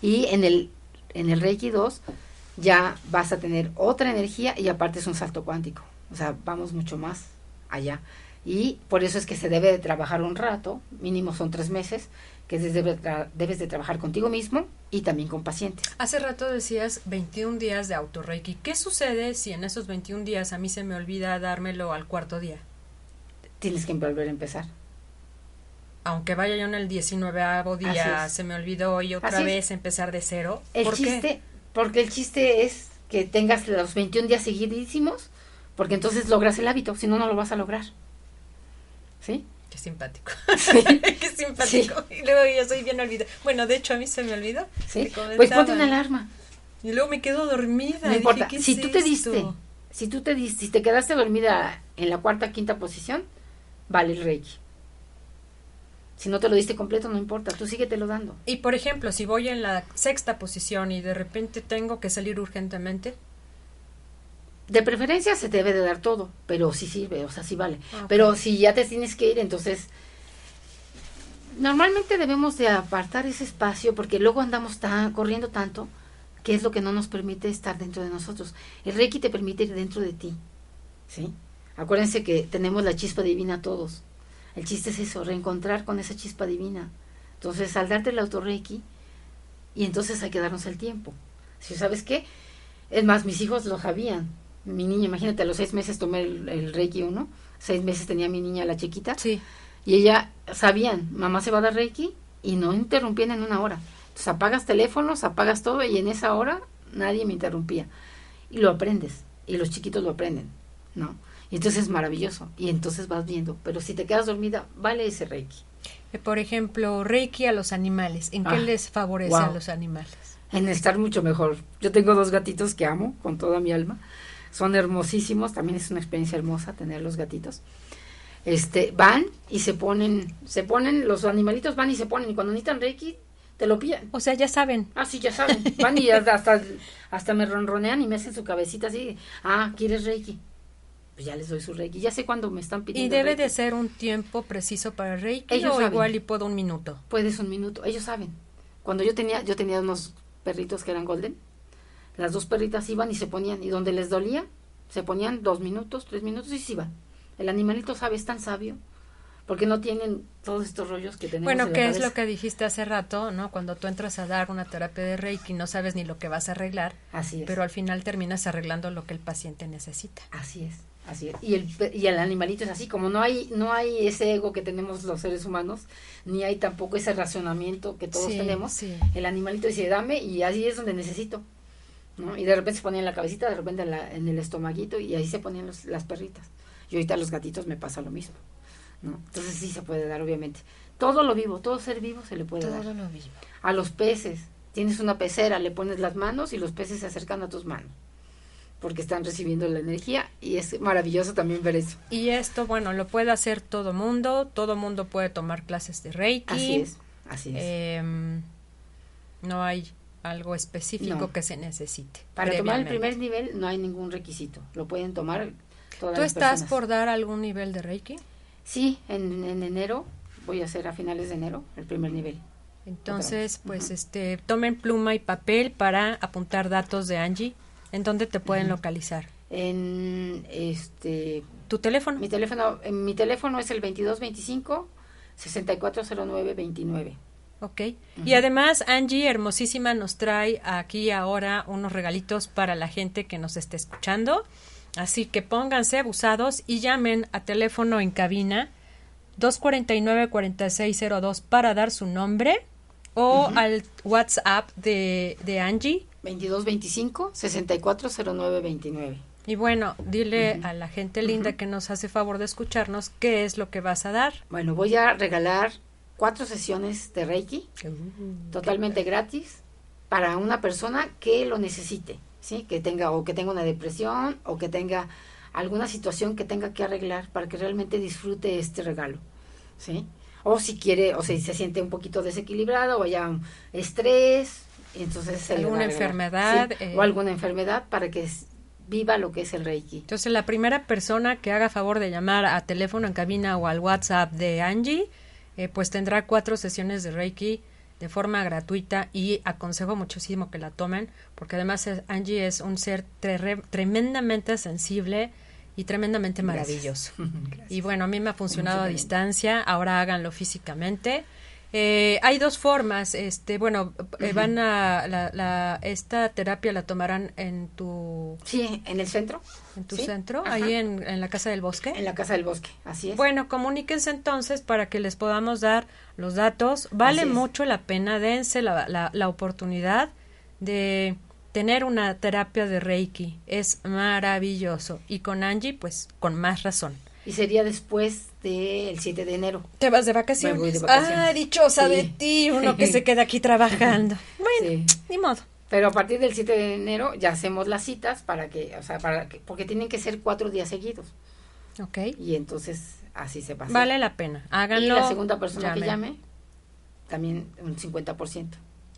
Y en el, en el Reiki 2 ya vas a tener otra energía y aparte es un salto cuántico. O sea, vamos mucho más allá. Y por eso es que se debe de trabajar un rato, mínimo son tres meses, que debes, tra- debes de trabajar contigo mismo y también con pacientes. Hace rato decías 21 días de autorreiki. ¿Qué sucede si en esos 21 días a mí se me olvida dármelo al cuarto día? Tienes que volver a empezar. Aunque vaya yo en el 19 día, se me olvidó y otra Así es. vez empezar de cero. El ¿Por chiste, qué? porque el chiste es que tengas los 21 días seguidísimos, porque entonces logras el hábito, si no, no lo vas a lograr. ¿Sí? Qué simpático. Sí. [LAUGHS] Qué simpático. Y luego yo soy bien olvidada. Bueno, de hecho a mí se me olvidó. ¿Sí? Pues ponte una alarma. Y luego me quedo dormida. No Dije, importa. ¿qué Si tú te esto? diste, si tú te diste, si te quedaste dormida en la cuarta, quinta posición, vale el Reiki. Si no te lo diste completo, no importa, tú síguetelo dando. Y por ejemplo, si voy en la sexta posición y de repente tengo que salir urgentemente, De preferencia se te debe de dar todo, pero sí sirve, o sea, sí vale. Ah. Pero si ya te tienes que ir, entonces Normalmente debemos de apartar ese espacio porque luego andamos tan, corriendo tanto que es lo que no nos permite estar dentro de nosotros. El Reiki te permite ir dentro de ti. ¿Sí? Acuérdense que tenemos la chispa divina todos. El chiste es eso, reencontrar con esa chispa divina. Entonces, al darte el autorreiki, y entonces hay que darnos el tiempo. Si sabes qué, es más, mis hijos lo sabían. Mi niña, imagínate, a los seis meses tomé el, Reiki uno, seis meses tenía mi niña la chiquita. Sí. Y ella sabían, mamá se va a dar Reiki y no interrumpían en una hora. Entonces apagas teléfonos, apagas todo y en esa hora nadie me interrumpía. Y lo aprendes, y los chiquitos lo aprenden, ¿no? Y entonces es maravilloso, y entonces vas viendo. Pero si te quedas dormida, vale ese Reiki. Eh, por ejemplo, Reiki a los animales, ¿en qué ah, les favorece a los animales? En estar mucho mejor. Yo tengo dos gatitos que amo con toda mi alma. Son hermosísimos, también es una experiencia hermosa tener los gatitos este, van y se ponen, se ponen, los animalitos van y se ponen, y cuando necesitan Reiki, te lo pillan. O sea, ya saben. Ah, sí, ya saben. Van y hasta, hasta me ronronean y me hacen su cabecita así, ah, ¿quieres Reiki? Pues ya les doy su Reiki. Ya sé cuando me están pidiendo. ¿Y debe de ser un tiempo preciso para Reiki Ellos o igual y puedo un minuto? Puedes un minuto, ellos saben. Cuando yo tenía, yo tenía unos perritos que eran golden, las dos perritas iban y se ponían, y donde les dolía, se ponían dos minutos, tres minutos y se iban. El animalito sabe, es tan sabio, porque no tienen todos estos rollos que tenemos. Bueno, ¿qué es lo que dijiste hace rato, no? Cuando tú entras a dar una terapia de Reiki, no sabes ni lo que vas a arreglar. Así es. Pero al final terminas arreglando lo que el paciente necesita. Así es. Así es. Y el, y el animalito es así, como no hay, no hay ese ego que tenemos los seres humanos, ni hay tampoco ese racionamiento que todos tenemos, el animalito dice, dame, y así es donde necesito. ¿No? Y de repente se ponía en la cabecita, de repente en, la, en el estomaguito, y ahí se ponían las perritas. Y ahorita a los gatitos me pasa lo mismo. ¿no? Entonces sí se puede dar, obviamente. Todo lo vivo, todo ser vivo se le puede dar. Todo lo vivo. A los peces, tienes una pecera, le pones las manos y los peces se acercan a tus manos porque están recibiendo la energía y es maravilloso también ver eso. Y esto, bueno, lo puede hacer todo mundo, todo mundo puede tomar clases de Reiki. Así es, así es. Em, no hay algo específico que se necesite. Para tomar el primer nivel no hay ningún requisito, lo pueden tomar ¿Tú estás por dar algún nivel de Reiki? Sí, en, enero voy a hacer a finales de enero el primer nivel. Entonces, pues este, tomen pluma y papel para apuntar datos de Angie. ¿En dónde te pueden localizar? En este tu teléfono. Mi teléfono, en mi teléfono es el 2225 640929. Ok. Y además, Angie, hermosísima, nos trae aquí ahora unos regalitos para la gente que nos esté escuchando. Así que pónganse abusados y llamen a teléfono en cabina 249-4602 para dar su nombre o al WhatsApp de, de Angie. 2225-640929. Y bueno, dile a la gente linda que nos hace favor de escucharnos qué es lo que vas a dar. Bueno, voy a regalar cuatro sesiones de Reiki, uh, totalmente gratis, para una persona que lo necesite. ¿sí? Que tenga o que tenga una depresión o que tenga alguna situación que tenga que arreglar para que realmente disfrute este regalo, ¿sí? O si quiere, o si se siente un poquito desequilibrado o haya estrés, entonces alguna enfermedad o alguna enfermedad para que viva lo que es el Reiki. Entonces la primera persona que haga favor de llamar a teléfono en cabina o al WhatsApp de Angie, eh, pues tendrá cuatro sesiones de Reiki de forma gratuita y aconsejo muchísimo que la tomen porque además Angie es un ser tremendamente sensible y tremendamente maravilloso. Y bueno, a mí me ha funcionado a distancia, ahora háganlo físicamente. Eh, hay dos formas, este, bueno, eh, van a, la, esta terapia la tomarán en tu... Sí, en el centro. En tu centro, ahí en, en, la Casa del Bosque. En la Casa del Bosque, así es. Bueno, comuníquense entonces para que les podamos dar los datos. Vale mucho la pena, dense la, la, la oportunidad de tener una terapia de Reiki. Es maravilloso. Y con Angie, pues, con más razón. Y sería después del 7 de enero. ¿Te vas de vacaciones? Ah, dichosa de ti, uno que se queda aquí trabajando. [LAUGHS] Bueno, ni modo. Pero a partir del 7 de enero ya hacemos las citas para que, o sea, para que, porque tienen que ser cuatro días seguidos. Ok. Y entonces así se pasa. Vale la pena, háganlo. Y la segunda persona que llame, también un 50%.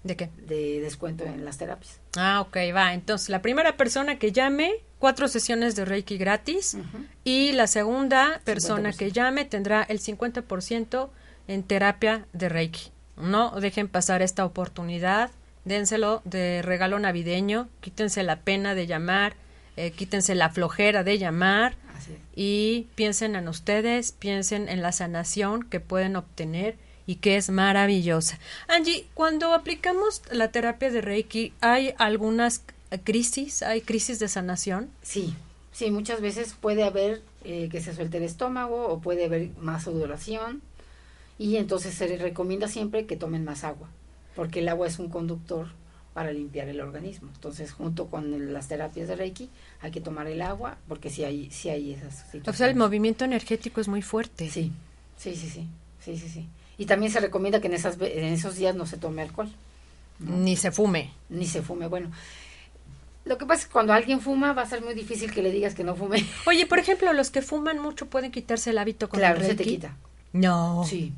¿De qué? De descuento en las terapias. Ah, ok, va. Entonces, la primera persona que llame, cuatro sesiones de Reiki gratis. Y la segunda persona que llame tendrá el 50% en terapia de Reiki. No dejen pasar esta oportunidad, dénselo de regalo navideño, quítense la pena de llamar, eh, quítense la flojera de llamar y piensen en ustedes, piensen en la sanación que pueden obtener y que es maravillosa. Angie, cuando aplicamos la terapia de Reiki, ¿hay algunas crisis? ¿Hay crisis de sanación? Sí, sí, muchas veces puede haber eh, que se suelte el estómago o puede haber más sudoración y entonces se les recomienda siempre que tomen más agua, porque el agua es un conductor para limpiar el organismo. Entonces, junto con las terapias de Reiki, hay que tomar el agua, porque si hay, si hay esas situaciones. O sea, el movimiento energético es muy fuerte. Sí, sí, sí, sí, sí, sí, sí. Y también se recomienda que en, esas, en esos días no se tome alcohol. Ni se fume. Ni se fume. Bueno, lo que pasa es que cuando alguien fuma va a ser muy difícil que le digas que no fume. [LAUGHS] Oye, por ejemplo, los que fuman mucho pueden quitarse el hábito con claro, el se te quita. No. Sí.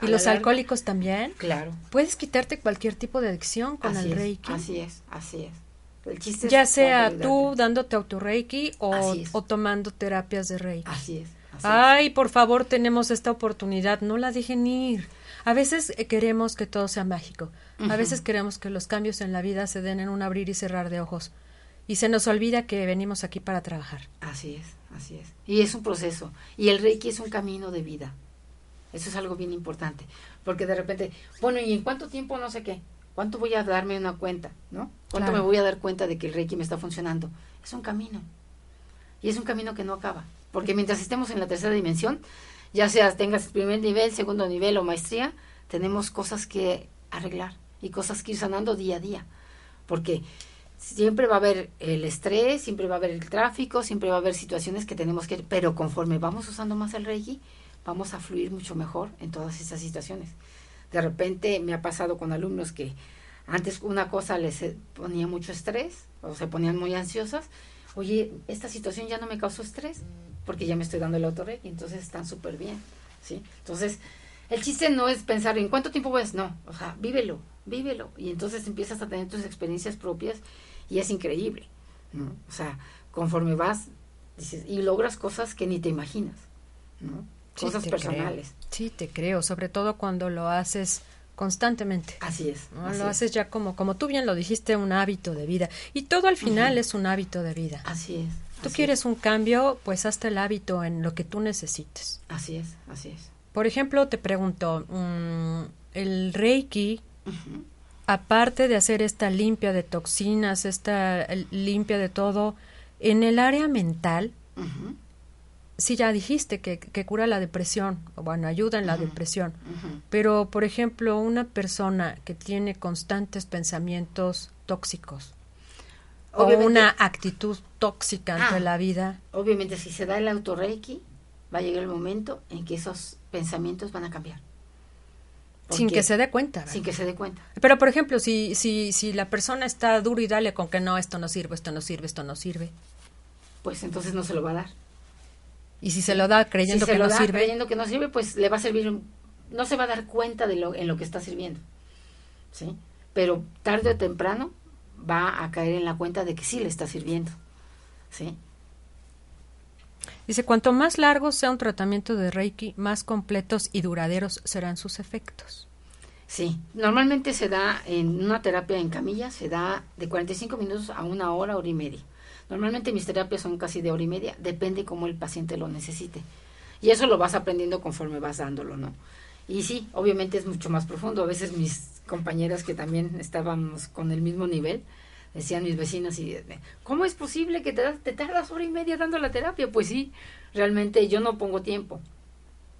¿Y los alcohólicos también? Claro. Puedes quitarte cualquier tipo de adicción con el Reiki. así es, así es. El chiste ya sea tú dándote auto-Reiki o, o, tomando terapias de Reiki. Así es. Ay, por favor, tenemos esta oportunidad, no la dejen ir. A veces eh, queremos que todo sea mágico. A veces queremos que los cambios en la vida se den en un abrir y cerrar de ojos. Y se nos olvida que venimos aquí para trabajar. Así es, así es. Y es un proceso. Y el Reiki es un camino de vida. Eso es algo bien importante. Porque de repente, bueno, ¿y en cuánto tiempo no sé qué? ¿Cuánto voy a darme una cuenta? ¿No? ¿Cuánto me voy a dar cuenta de que el Reiki me está funcionando? Es un camino. Y es un camino que no acaba. Porque mientras estemos en la tercera dimensión, ya sea tengas primer nivel, segundo nivel o maestría, tenemos cosas que arreglar y cosas que ir sanando día a día. Porque siempre va a haber el estrés, siempre va a haber el tráfico, siempre va a haber situaciones que tenemos que, pero conforme vamos usando más el Reiki, vamos a fluir mucho mejor en todas esas situaciones. De repente me ha pasado con alumnos que antes una cosa les ponía mucho estrés o se ponían muy ansiosas. Oye, esta situación ya no me causó estrés porque ya me estoy dando el autorreiki, entonces están súper bien, ¿sí? Entonces, el chiste no es pensar en cuánto tiempo a... No, o sea, vívelo, vívelo. Y entonces empiezas a tener tus experiencias propias y es increíble, ¿no? O sea, conforme vas dices, y logras cosas que ni te imaginas, ¿no? cosas personales. Sí, te creo, sobre todo cuando lo haces constantemente. Así es. lo haces ya como, como tú bien lo dijiste, un hábito de vida. Y todo al final es un hábito de vida. Así es. Tú quieres un cambio, pues hazte el hábito en lo que tú necesites. Así es, así es. Por ejemplo, te pregunto, mm, el Reiki, aparte de hacer esta limpia de toxinas, esta limpia de todo, en el área mental, sí ya dijiste que, cura la depresión, o bueno, ayuda en la depresión, pero por ejemplo, una persona que tiene constantes pensamientos tóxicos o una actitud tóxica ante ah, la vida. Obviamente, si se da el autorreiki, va a llegar el momento en que esos pensamientos van a cambiar. Sin que se dé cuenta. Sin que se dé cuenta. Pero, por ejemplo, si, si, si la persona está duro y dale con que no, esto no sirve, esto no sirve, esto no sirve. Pues entonces no se lo va a dar. Y si se lo da creyendo que no sirve. Creyendo que no sirve, pues le va a servir, no se va a dar cuenta de lo en lo que está sirviendo. ¿Sí? Pero tarde o temprano va a caer en la cuenta de que sí le está sirviendo. ¿Sí? Dice, cuanto más largo sea un tratamiento de Reiki, más completos y duraderos serán sus efectos. Sí, normalmente se da en una terapia en camilla, se da de 45 minutos a una hora, hora y media. Normalmente mis terapias son casi de hora y media, depende cómo el paciente lo necesite. Y eso lo vas aprendiendo conforme vas dándolo, ¿no? Y sí, obviamente es mucho más profundo. A veces mis compañeras que también estábamos con el mismo nivel, decían mis vecinos, y, ¿cómo es posible que te, te tardas hora y media dando la terapia? Pues sí, realmente yo no pongo tiempo.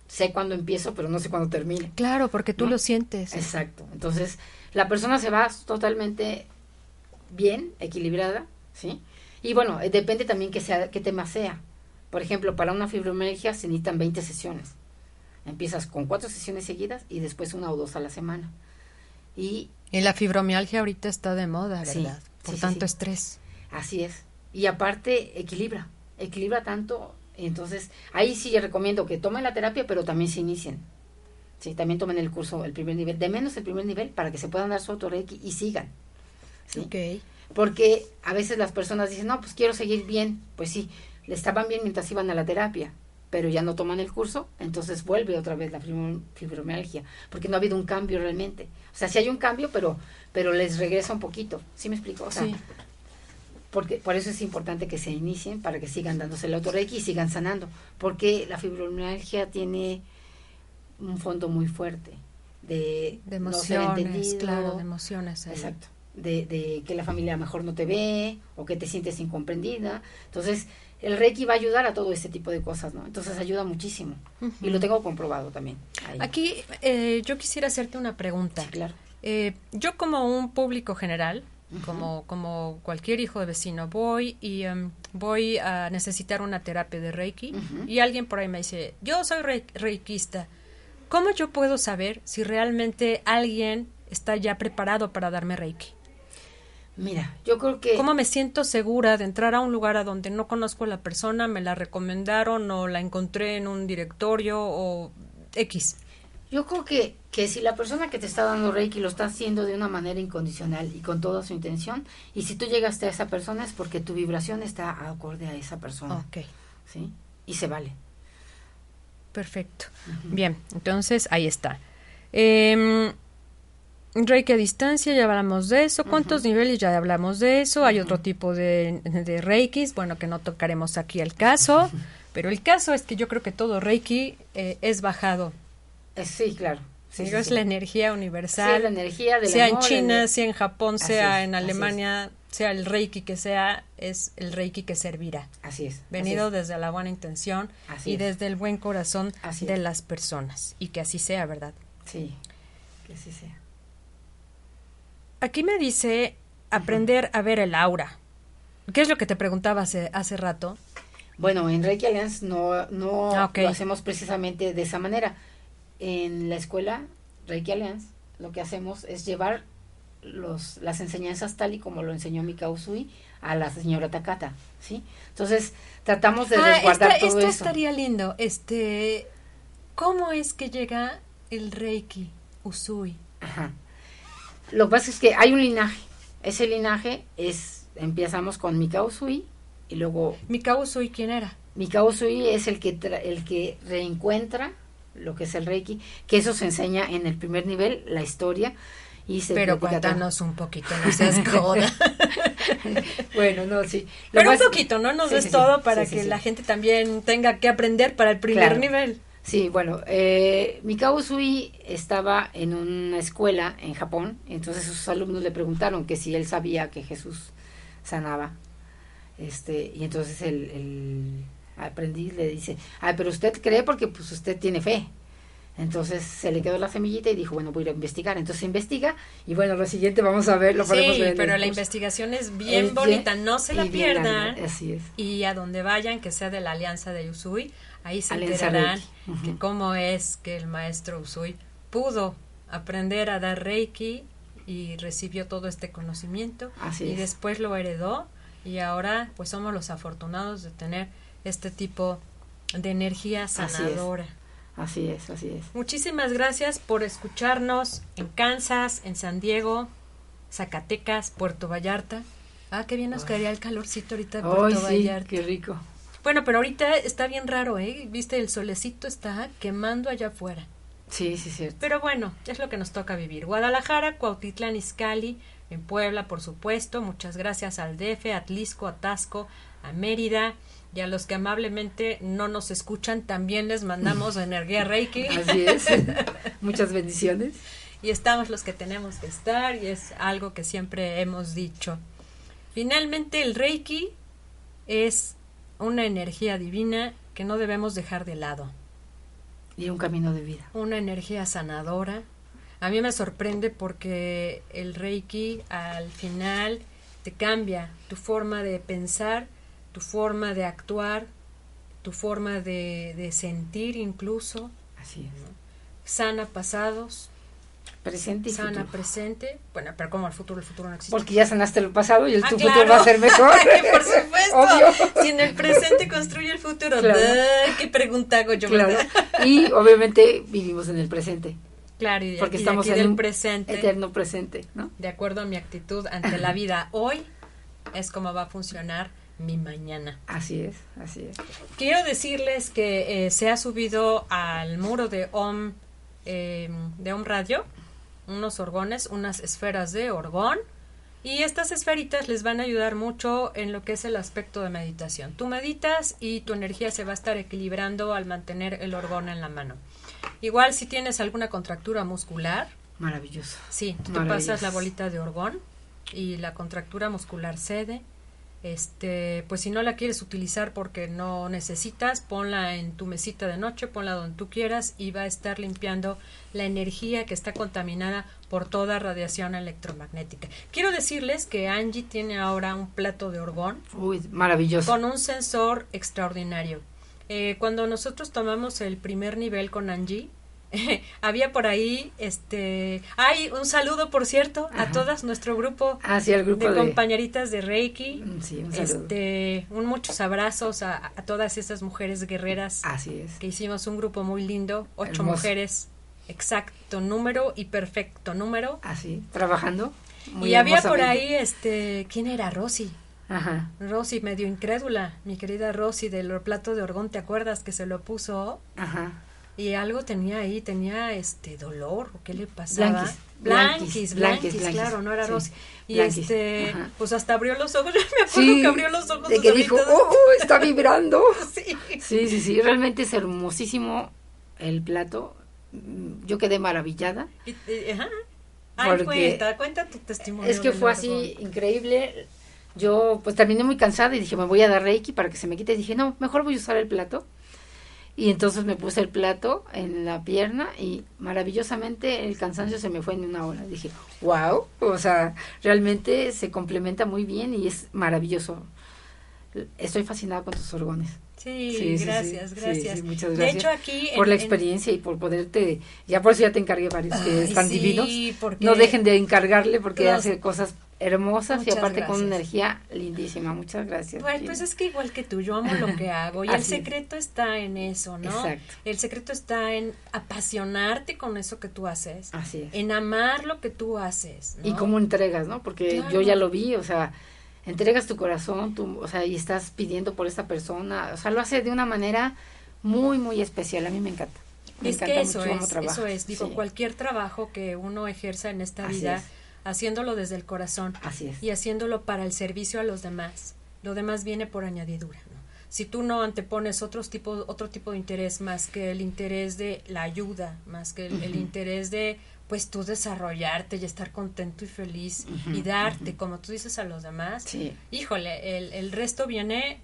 Sé cuándo empiezo, pero no sé cuándo termine. Claro, porque tú lo sientes. Exacto. Entonces, la persona se va totalmente bien, equilibrada, ¿sí? Y bueno, eh, depende también que sea, qué tema sea. Por ejemplo, para una fibromialgia se necesitan 20 sesiones. Empiezas con cuatro sesiones seguidas y después una o dos a la semana. Y, la fibromialgia ahorita está de moda, ¿verdad? Por tanto estrés. Así es. Y aparte, equilibra. Equilibra tanto. Entonces, ahí sí yo recomiendo que tomen la terapia, pero también se inicien. Sí, también tomen el curso, el primer nivel, de menos el primer nivel, para que se puedan dar su autorreiki y sigan. ¿sí? Okay porque a veces las personas dicen, no, pues quiero seguir bien, pues sí, le estaban bien mientras iban a la terapia, pero ya no toman el curso, entonces vuelve otra vez la fibromialgia, porque no ha habido un cambio realmente. O sea, sí hay un cambio, pero, pero les regresa un poquito. ¿Sí me explico? O sea, Sí. porque por eso es importante que se inicien para que sigan dándose el autorreiki y sigan sanando, porque la fibromialgia tiene un fondo muy fuerte de, De no ser emociones, entendido, claro, de emociones. ahí. Exacto. De, de que la familia mejor no te ve o que te sientes incomprendida. Entonces, el Reiki va a ayudar a todo este tipo de cosas, ¿no? Entonces ayuda muchísimo. Y lo tengo comprobado también. ahí. Aquí eh, yo quisiera hacerte una pregunta. Sí, claro. Eh, yo como un público general, como, como cualquier hijo de vecino, voy y em, voy a necesitar una terapia de Reiki y alguien por ahí me dice, yo soy rei- reikista. ¿Cómo yo puedo saber si realmente alguien está ya preparado para darme Reiki? Mira, yo creo que... ¿Cómo me siento segura de entrar a un lugar a donde no conozco a la persona, me la recomendaron o la encontré en un directorio o X? Yo creo que, que si la persona que te está dando Reiki lo está haciendo de una manera incondicional y con toda su intención, y si tú llegaste a esa persona es porque tu vibración está acorde a esa persona, Ok, ¿sí? Y se vale. perfecto. Bien, entonces ahí está. Em, Reiki a distancia, ya hablamos de eso. ¿Cuántos niveles? Ya hablamos de eso. Hay otro tipo de, de Reikis, bueno, que no tocaremos aquí el caso. Pero el caso es que yo creo que todo Reiki eh, es bajado. Eh, sí, claro. Sí, sí, es sí. la energía Sí, universal. la energía del sea en China, el- sea en Japón, Así sea es, en. Alemania, sea el Reiki que sea, es el Reiki que servirá. Así es. Venido así es. desde la buena intención Así y es. desde el buen corazón Así de las personas. Y que así sea, ¿verdad? Sí, que así sea. Aquí me dice aprender a ver el aura. ¿Qué es lo que te preguntaba hace, hace rato? Bueno, en Reiki Alliance no, no Ah, lo hacemos precisamente de esa manera. En la escuela Reiki Alliance lo que hacemos es llevar los, las enseñanzas tal y como lo enseñó Mika Usui a la señora Takata, ¿sí? Entonces tratamos de Ah, resguardar esta- todo esto eso. estaría lindo. Este, ¿Cómo es que llega el Reiki Usui? Ajá. Lo que pasa es que hay un linaje. Ese linaje es, empezamos con Mika Usui y luego Mika Usui, ¿quién era? Mikao Usui es el que tra- el que reencuentra lo que es el Reiki, que eso se enseña en el primer nivel, la historia y se Pero todo. cuéntanos un poquito, no seas [LAUGHS] coda. bueno, no, sí. Lo Pero un poquito, ¿no? Nos Sí, des sí, todo para Sí, que la gente también tenga que aprender para el primer Claro. nivel. Sí, bueno, eh, Mikao Usui estaba en una escuela en Japón, entonces sus alumnos le preguntaron que si él sabía que Jesús sanaba. Este, y entonces el, el aprendiz le dice, ay, pero usted cree porque pues usted tiene fe. Entonces se le quedó la semillita y dijo, bueno, voy a investigar. Entonces investiga y bueno, lo siguiente vamos a ver, lo podemos Sí, ver pero la investigación es Es bien bonita, no se la pierdan. Así es. Y a donde vayan, que sea de la Alianza de Usui, ahí se Alianza enterarán que cómo es que el maestro Usui pudo aprender a dar Reiki y recibió todo este conocimiento Así y es. después lo heredó y ahora pues somos los afortunados de tener este tipo de energía sanadora. Así es, así es. Muchísimas gracias por escucharnos en Kansas, en San Diego, Zacatecas, Puerto Vallarta. Ah, qué bien nos caería el calorcito ahorita de Puerto Ay, sí, Vallarta. qué rico. Bueno, pero ahorita está bien raro, ¿eh? Viste, el solecito está quemando allá afuera. Sí, sí, cierto. Pero bueno, es lo que nos toca vivir. Guadalajara, Cuautitlán, Izcalli, en Puebla, por supuesto. Muchas gracias al DF, a Atlisco, a Tasco, a Mérida. Y a los que amablemente no nos escuchan, también les mandamos [LAUGHS] energía Reiki. Así es. [LAUGHS] Muchas bendiciones. y estamos los que tenemos que estar y es algo que siempre hemos dicho. Finalmente el Reiki es una energía divina que no debemos dejar de lado, Y un camino de vida. una energía sanadora. A mí me sorprende porque el Reiki al final te cambia tu forma de pensar, tu forma de actuar, tu forma de, de sentir incluso, Así es. sana pasados, Presente y sana futuro. presente. Bueno, pero como el futuro, el futuro no existe. Porque ya sanaste el pasado y el Ah, tu claro. futuro va a ser mejor. [LAUGHS] Por supuesto. Obvio. Si en el presente construye el futuro. Claro. ¡Ay, ¿Qué pregunta hago yo? Claro. Y obviamente vivimos en el presente. Claro, y de, Porque de estamos aquí en un presente, eterno presente, ¿no? de acuerdo a mi actitud ante la vida hoy, es como va a funcionar mi mañana. Así es, así es. Quiero decirles que eh, se ha subido al muro de OM, eh, de OM Radio unos orgones, unas esferas de orgón. Y estas esferitas les van a ayudar mucho en lo que es el aspecto de meditación. Tú meditas y tu energía se va a estar equilibrando al mantener el orgón en la mano. Igual si tienes alguna contractura muscular. Maravilloso. Sí, tú pasas la bolita de orgón y la contractura muscular cede este, pues si no la quieres utilizar porque no necesitas, ponla en tu mesita de noche, ponla donde tú quieras y va a estar limpiando la energía que está contaminada por toda radiación electromagnética. Quiero decirles que Angie tiene ahora un plato de orgón. Uy, maravilloso. Con un sensor extraordinario. Eh, cuando nosotros tomamos el primer nivel con Angie, [LAUGHS] había por ahí, este, hay un saludo, por cierto, a todas nuestro grupo, ah, el grupo de, compañeritas de Reiki. Mm, sí, un Este, un muchos abrazos a, todas esas mujeres guerreras. Así es. Que hicimos un grupo muy lindo, ocho mujeres, exacto número y perfecto número. Así, trabajando. y había por ahí, este, ¿quién era? Rosy. Ajá. Rosy, medio incrédula, mi querida Rosy del plato de Orgón, ¿te acuerdas que se lo puso? Ajá y algo tenía ahí, tenía este dolor, ¿qué le pasaba? Blanquis, blanquis, claro, no era Rosy. Y este, pues hasta abrió los ojos, [LAUGHS] me acuerdo que abrió los ojos. De que dijo, oh, oh, está vibrando. [LAUGHS] sí. sí, sí, sí, realmente es hermosísimo el plato. Yo quedé maravillada. Y, ajá. Ay, cuenta, cuenta tu testimonio. Es que fue así increíble. Yo pues terminé muy cansada y dije, me voy a dar Reiki para que se me quite. Y dije, no, mejor voy a usar el plato. Y entonces me puse el plato en la pierna y maravillosamente el cansancio se me fue en una hora. Dije, wow, o sea, realmente se complementa muy bien y es maravilloso. Estoy fascinada con tus orgones. Sí, gracias, gracias. muchas gracias. De hecho, aquí. por la experiencia y por poderte. Ya por eso ya te encargué varios que están divinos. No dejen de encargarle porque hace cosas hermosas y aparte con una energía lindísima. Muchas gracias. Bueno, pues es que igual que tú, yo amo lo que hago y [LAUGHS] el secreto está en eso, ¿no? Exacto. El secreto está en apasionarte con eso que tú haces. Así es. En amar lo que tú haces. Y cómo entregas, ¿no? Porque yo ya lo vi, o sea, entregas tu corazón, tu, o sea, y estás pidiendo por esta persona, o sea, lo hace de una manera muy, muy especial. A mí me encanta. Me es que eso es, eso es, digo, cualquier trabajo que uno ejerza en esta vida haciéndolo desde el corazón y haciéndolo para el servicio a los demás. Lo demás viene por añadidura. Si tú no antepones otro tipo, otro tipo de interés más que el interés de la ayuda, más que el, interés de pues tú desarrollarte y estar contento y feliz y darte, como tú dices, a los demás, híjole, el, el resto viene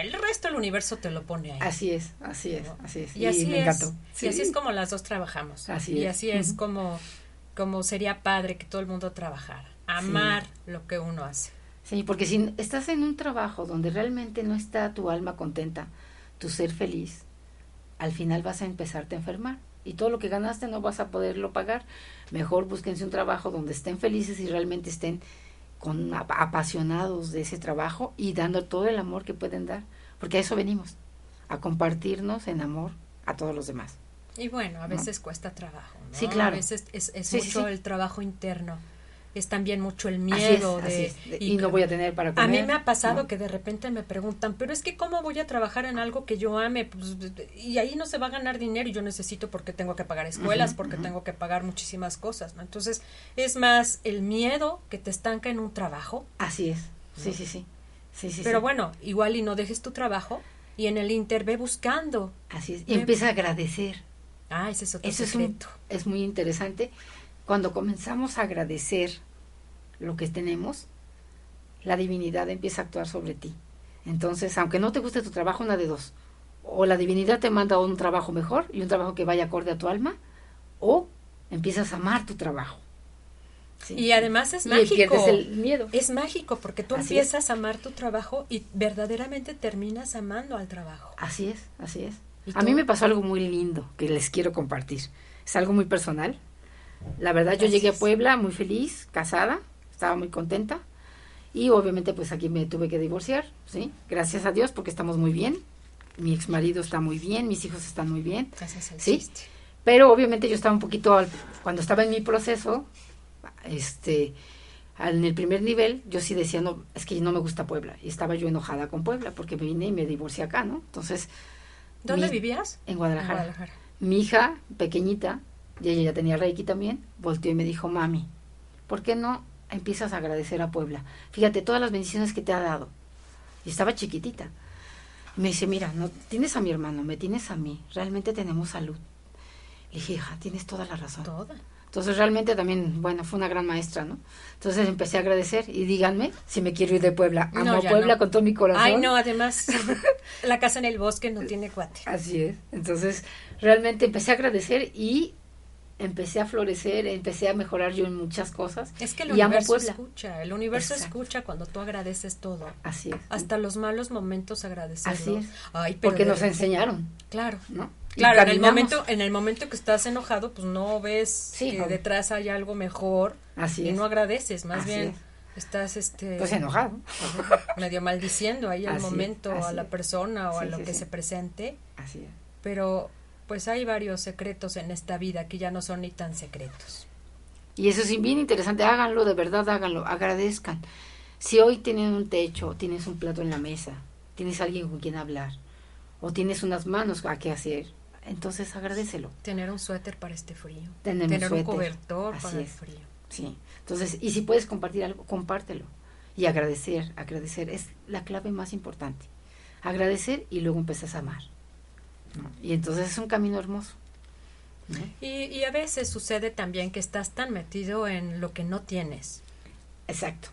el resto del universo te lo pone ahí. Así es, así es, así es. Y, así es. Y así es como las dos trabajamos. Así y así es como como sería padre que todo el mundo trabajara, amar lo que uno hace. Sí, porque si estás en un trabajo donde realmente no está tu alma contenta, tu ser feliz, al final vas a empezarte a enfermar y todo lo que ganaste no vas a poderlo pagar. Mejor búsquense un trabajo donde estén felices y realmente estén con apasionados de ese trabajo y dando todo el amor que pueden dar, porque a eso venimos, a compartirnos en amor a todos los demás. Y bueno, a veces cuesta trabajo. ¿no? Sí, claro. A veces es, mucho el trabajo interno. Es también mucho el miedo de, y, no voy a tener para comer. A mí me ha pasado que de repente me preguntan, pero es que cómo voy a trabajar en algo que yo ame pues, y ahí no se va a ganar dinero y yo necesito porque tengo que pagar escuelas, porque tengo que pagar muchísimas cosas, ¿no? Entonces, es más el miedo que te estanca en un trabajo. Así es. Sí, sí, sí. Sí, sí, pero bueno, igual y no dejes tu trabajo y en el inter ve buscando. Así es. Y empieza a agradecer Ah, ese es otro Eso Es, muy interesante. Cuando comenzamos a agradecer lo que tenemos, la divinidad empieza a actuar sobre ti. Entonces, aunque no te guste tu trabajo, una de dos. O la divinidad te manda un trabajo mejor y un trabajo que vaya acorde a tu alma, o empiezas a amar tu trabajo. Y además es mágico. el miedo. Es mágico porque tú empiezas a amar tu trabajo y verdaderamente terminas amando al trabajo. Así es, así es. A mí me pasó algo muy lindo que les quiero compartir. Es algo muy personal. La verdad, yo llegué a Puebla muy feliz, casada, estaba muy contenta. Y obviamente, pues aquí me tuve que divorciar, ¿sí? Gracias a Dios, porque estamos muy bien. Mi ex marido está muy bien, mis hijos están muy bien. ¿sí? Pero obviamente yo estaba un poquito, cuando estaba en mi proceso, este, en el primer nivel yo sí decía, no, es que no me gusta Puebla. Y estaba yo enojada con Puebla porque me vine y me divorcié acá, ¿no? Entonces... ¿Dónde vivías? En Guadalajara. Mi hija, pequeñita, y ella ya tenía Reiki también, volteó y me dijo, mami, ¿por qué no empiezas a agradecer a Puebla? Fíjate todas las bendiciones que te ha dado. Y estaba chiquitita. Me dice, mira, no tienes a mi hermano, me tienes a mí, realmente tenemos salud. Le dije, hija, tienes toda la razón. Toda. Entonces realmente también, bueno, fue una gran maestra, ¿no? Entonces empecé a agradecer y díganme si me quiero ir de Puebla. Amo Puebla con todo mi corazón. Ay, no, además [LAUGHS] la casa en el bosque no tiene cuate. Así es. Entonces realmente empecé a agradecer y empecé a florecer, empecé a mejorar yo en muchas cosas. Es que el universo escucha, el universo escucha cuando tú agradeces todo. Así es. Hasta los malos momentos agradecerlos. Así es. Ay, Porque nos enseñaron. Claro. ¿No? Claro, en el momento en el momento que estás enojado, pues no ves que detrás hay algo mejor Así y no agradeces, más bien estás este pues enojado, medio maldiciendo ahí al momento a la persona o a lo que se presente. Así es. Pero pues hay varios secretos en esta vida que ya no son ni tan secretos. Y eso es bien interesante, háganlo, de verdad háganlo, agradezcan. Si hoy tienen un techo, tienes un plato en la mesa, tienes alguien con quien hablar, o tienes unas manos a qué hacer, entonces agradecelo. Tener un suéter para este frío. Tener, un, cobertor para el frío. Sí, entonces, y si puedes compartir algo, compártelo. Y agradecer, agradecer es la clave más importante. Agradecer y luego empezás a amar. Y entonces es un camino hermoso. Y, y, a veces sucede también que estás tan metido en lo que no tienes. Exacto,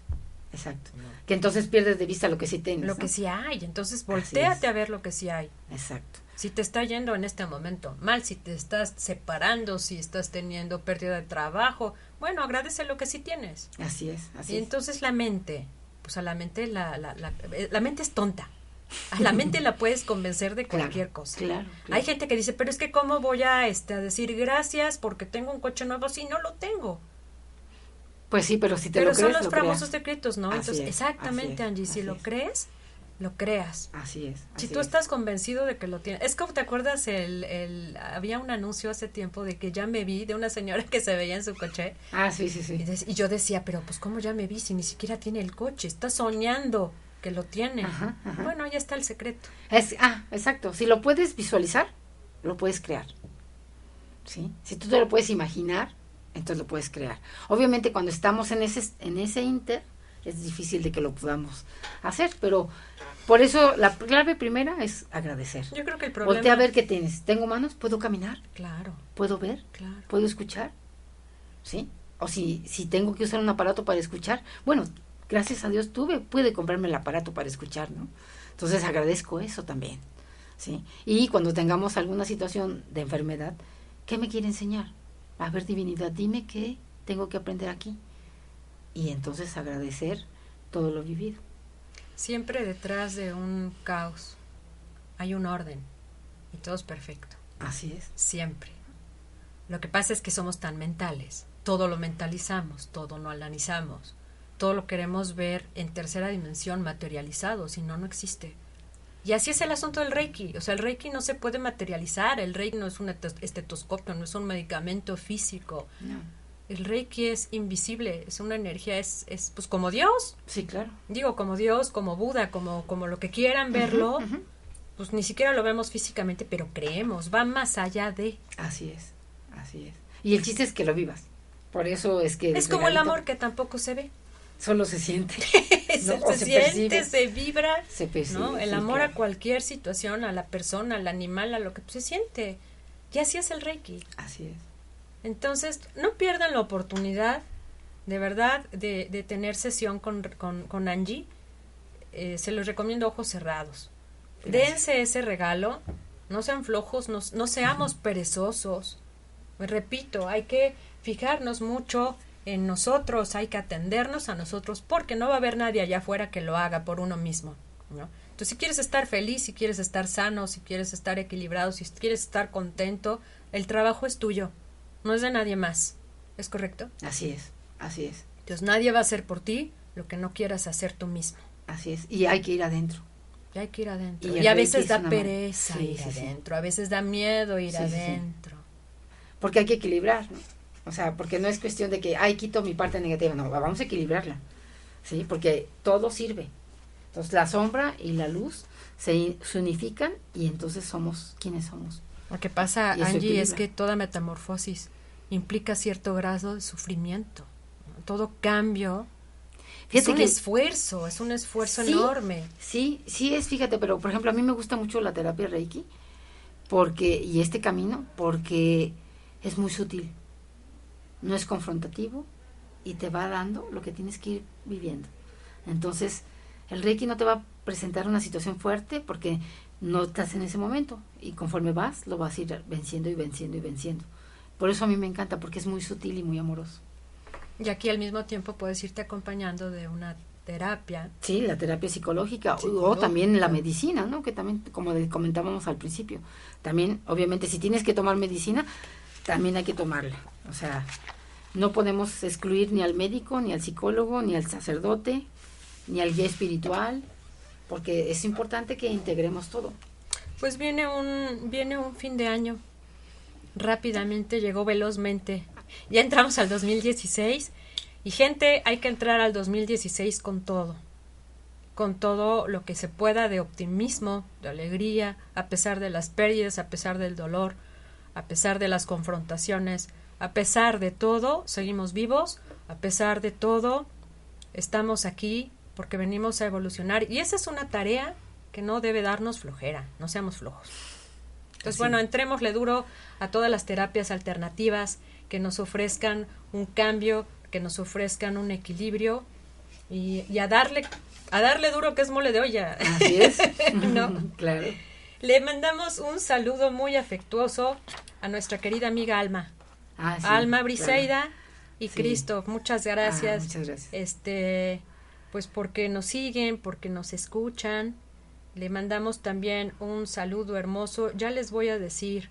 exacto. Que entonces pierdes de vista lo que sí tienes. Lo que sí hay, entonces volteate a ver lo que sí hay. Exacto. Si te está yendo en este momento mal, si te estás separando, si estás teniendo pérdida de trabajo, bueno, agradece lo que sí tienes. Así es, así y entonces la mente, pues a la mente, la, la, la, eh, la mente es tonta. A la mente la puedes convencer de [LAUGHS] cualquier cosa. Claro, Hay gente que dice, pero es que cómo voy a, este, a decir gracias porque tengo un coche nuevo si no lo tengo. Pues sí, pero si te lo crees. Pero son los famosos secretos, ¿no? Entonces, exactamente, Angie, si lo crees, lo creas. Así es. si tú estás convencido de que lo tienes. Es como te acuerdas, el, el, había un anuncio hace tiempo de que ya me vi de una señora [LAUGHS] que se veía en su coche. Ah, sí, sí, sí. Y, yo decía, pero pues cómo ya me vi si ni siquiera tiene el coche, está soñando que lo tiene. Bueno, ahí está el secreto. Es, ah, exacto. Si lo puedes visualizar, lo puedes crear. ¿Sí? Si tú te lo puedes imaginar, entonces lo puedes crear. Obviamente cuando estamos en ese, en ese inter, es difícil de que lo podamos hacer, pero por eso la clave primera es agradecer. Yo creo que el problema... Voltea a ver qué tienes. ¿Tengo manos? ¿Puedo caminar? Claro. ¿Puedo ver? Claro. ¿Puedo escuchar? ¿Sí? O si, si tengo que usar un aparato para escuchar, bueno, gracias a Dios tuve, pude comprarme el aparato para escuchar, ¿no? Entonces agradezco eso también, ¿sí? Y cuando tengamos alguna situación de enfermedad, ¿qué me quiere enseñar? A ver, divinidad, dime qué tengo que aprender aquí. Y entonces agradecer todo lo vivido. Siempre detrás de un caos hay un orden y todo es perfecto. Así es. Siempre. Lo que pasa es que somos tan mentales. Todo lo mentalizamos, todo lo analizamos, todo lo queremos ver en tercera dimensión materializado, si no, no existe. Y así es el asunto del Reiki. O sea, el Reiki no se puede materializar. El Reiki no es un estetoscopio, no es un medicamento físico. No el Reiki es invisible, es una energía, es, es pues como Dios. Sí, claro. Digo, como Dios, como Buda, como, como lo que quieran verlo, pues ni siquiera lo vemos físicamente, pero creemos, va más allá de. Así es, así es. Y el chiste es que lo vivas. Por eso es que... Es como el amor que tampoco se ve. Solo se siente. [LAUGHS] se, siente, se vibra. Se ¿no? El amor a cualquier situación, a la persona, al animal, a lo que se siente. Y así es el Reiki. Así es. Entonces, no pierdan la oportunidad, de verdad, de, de tener sesión con, con, Angie. Eh, se los recomiendo ojos cerrados. Dense ese regalo, no sean flojos, no, no seamos perezosos. Repito, hay que fijarnos mucho en nosotros, hay que atendernos a nosotros, porque no va a haber nadie allá afuera que lo haga por uno mismo. ¿no? Entonces, si quieres estar feliz, si quieres estar sano, si quieres estar equilibrado, si quieres estar contento, el trabajo es tuyo no es de nadie más. ¿Es correcto? Así es, así es. Entonces nadie va a hacer por ti lo que no quieras hacer tú mismo. Así es, y hay que ir adentro. Y hay que ir adentro. Y, a veces da pereza ir adentro, a veces da miedo ir adentro. Porque hay que equilibrar, ¿no? O sea, porque no es cuestión de que, ay, quito mi parte negativa, no, vamos a equilibrarla, ¿sí? Porque todo sirve. Entonces, la sombra y la luz se, unifican y entonces somos quienes somos. Lo que pasa, Angie, es que toda metamorfosis implica cierto grado de sufrimiento. Todo cambio es un esfuerzo, es un esfuerzo enorme. Sí, sí es, fíjate, pero por ejemplo, a mí me gusta mucho la terapia Reiki porque y este camino porque es muy sutil. No es confrontativo y te va dando lo que tienes que ir viviendo. Entonces, el Reiki no te va a presentar una situación fuerte porque no estás en ese momento y conforme vas lo vas a ir venciendo y venciendo y venciendo. Por eso a mí me encanta porque es muy sutil y muy amoroso. Y aquí al mismo tiempo puedes irte acompañando de una terapia. Sí, la terapia psicológica, o también la medicina, ¿no? Que también, como comentábamos al principio, también, obviamente, si tienes que tomar medicina, también hay que tomarla. O sea, no podemos excluir ni al médico, ni al psicólogo, ni al sacerdote, ni al guía espiritual, porque es importante que integremos todo. Pues viene un, viene un fin de año. Rápidamente llegó velozmente ya entramos al 2016 y gente, hay que entrar al 2016 con todo, con todo lo que se pueda de optimismo, de alegría, a pesar de las pérdidas, a pesar del dolor, a pesar de las confrontaciones, a pesar de todo, seguimos vivos, a pesar de todo, estamos aquí porque venimos a evolucionar y esa es una tarea que no debe darnos flojera, no seamos flojos. Entonces, bueno, entrémosle duro a todas las terapias alternativas, que nos ofrezcan un cambio, que nos ofrezcan un equilibrio y, a darle a darle duro que es mole de olla. Así es. [LAUGHS] ¿No? [LAUGHS] claro. Le mandamos un saludo muy afectuoso a nuestra querida amiga Alma. Ah, Alma Briseida y Cristo, muchas gracias. Ah, muchas gracias. Este, pues porque nos siguen, porque nos escuchan. Le mandamos también un saludo hermoso. Ya les voy a decir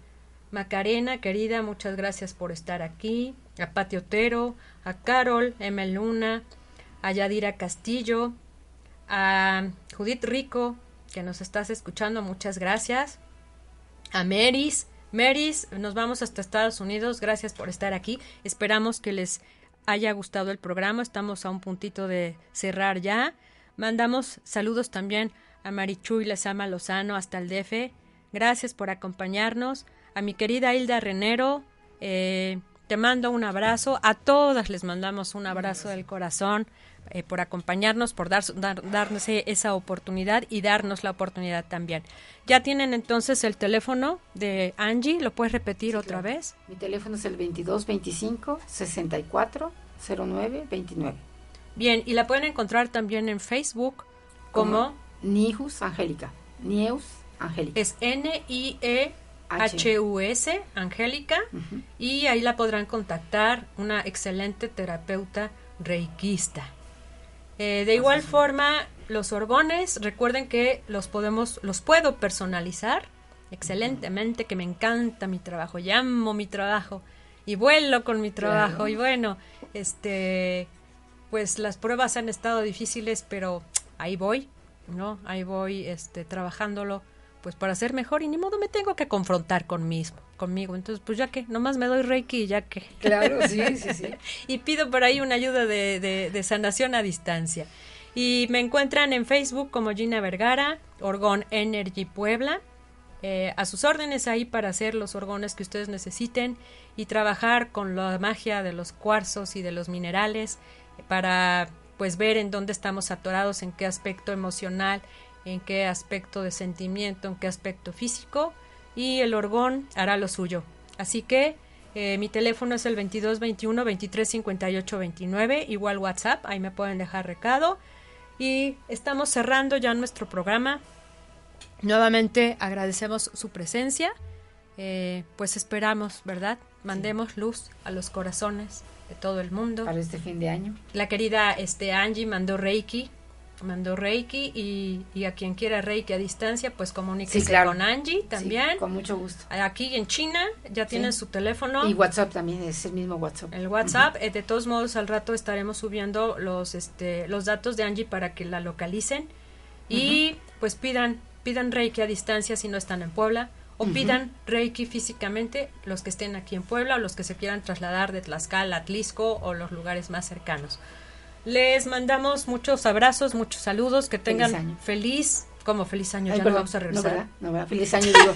Macarena, querida, muchas gracias por estar aquí. A Pati Otero, a Carol, M. Luna, a Yadira Castillo, a Judith Rico, que nos estás escuchando, muchas gracias. A Meris, Meris, nos vamos hasta Estados Unidos, gracias por estar aquí. Esperamos que les haya gustado el programa, estamos a un puntito de cerrar ya. Mandamos saludos también a Marichuy Lezama Lozano hasta el DF. Gracias por acompañarnos a mi querida Hilda Renero, eh, te mando un abrazo, a todas les mandamos un abrazo del corazón eh, por acompañarnos, por dar, darnos esa oportunidad y darnos la oportunidad también. Ya tienen entonces el teléfono de Angie, ¿lo puedes repetir otra vez? Mi teléfono es el 2225 64 09 29. Bien, y la pueden encontrar también en Facebook como, Nihus Angélica. Nieus Angélica. Es N-I-E H-U-S, Angélica, y ahí la podrán contactar, una excelente terapeuta reikista. Eh, de igual forma, los orgones, recuerden que los podemos, los puedo personalizar excelentemente, que me encanta mi trabajo, llamo mi trabajo y vuelo con mi trabajo. Y bueno, este, pues las pruebas han estado difíciles, pero ahí voy, ¿no? Ahí voy, este, trabajándolo pues para ser mejor y ni modo me tengo que confrontar con mismo, conmigo. Entonces, pues ya que, nomás me doy reiki y ya que. Claro, sí, [LAUGHS] sí, sí. y pido por ahí una ayuda de, de, sanación a distancia. Y me encuentran en Facebook como Gina Vergara, Orgón Energy Puebla. Eh, a sus órdenes ahí para hacer los orgones que ustedes necesiten y trabajar con la magia de los cuarzos y de los minerales para pues ver en dónde estamos atorados, en qué aspecto emocional, en qué aspecto de sentimiento, en qué aspecto físico y el orgón hará lo suyo. Así que eh, mi teléfono es el 22 21 23 58 29, igual WhatsApp, ahí me pueden dejar recado. Y estamos cerrando ya nuestro programa. Nuevamente agradecemos su presencia. Eh, pues esperamos, ¿verdad? Mandemos luz a los corazones de todo el mundo. Para este fin de año. La querida este, Angie mandó Reiki mandó Reiki y, a quien quiera Reiki a distancia, pues comuníquese con Angie también. con mucho gusto. Aquí en China ya tienen su teléfono. Y WhatsApp también, es el mismo WhatsApp. El WhatsApp, eh, de todos modos al rato estaremos subiendo los, este, los datos de Angie para que la localicen y pues pidan, pidan Reiki a distancia si no están en Puebla o pidan Reiki físicamente los que estén aquí en Puebla o los que se quieran trasladar de Tlaxcala a Tlisco o los lugares más cercanos. Les mandamos muchos abrazos, muchos saludos, que tengan feliz, como feliz año, ya no vamos a regresar. No, feliz año, digo,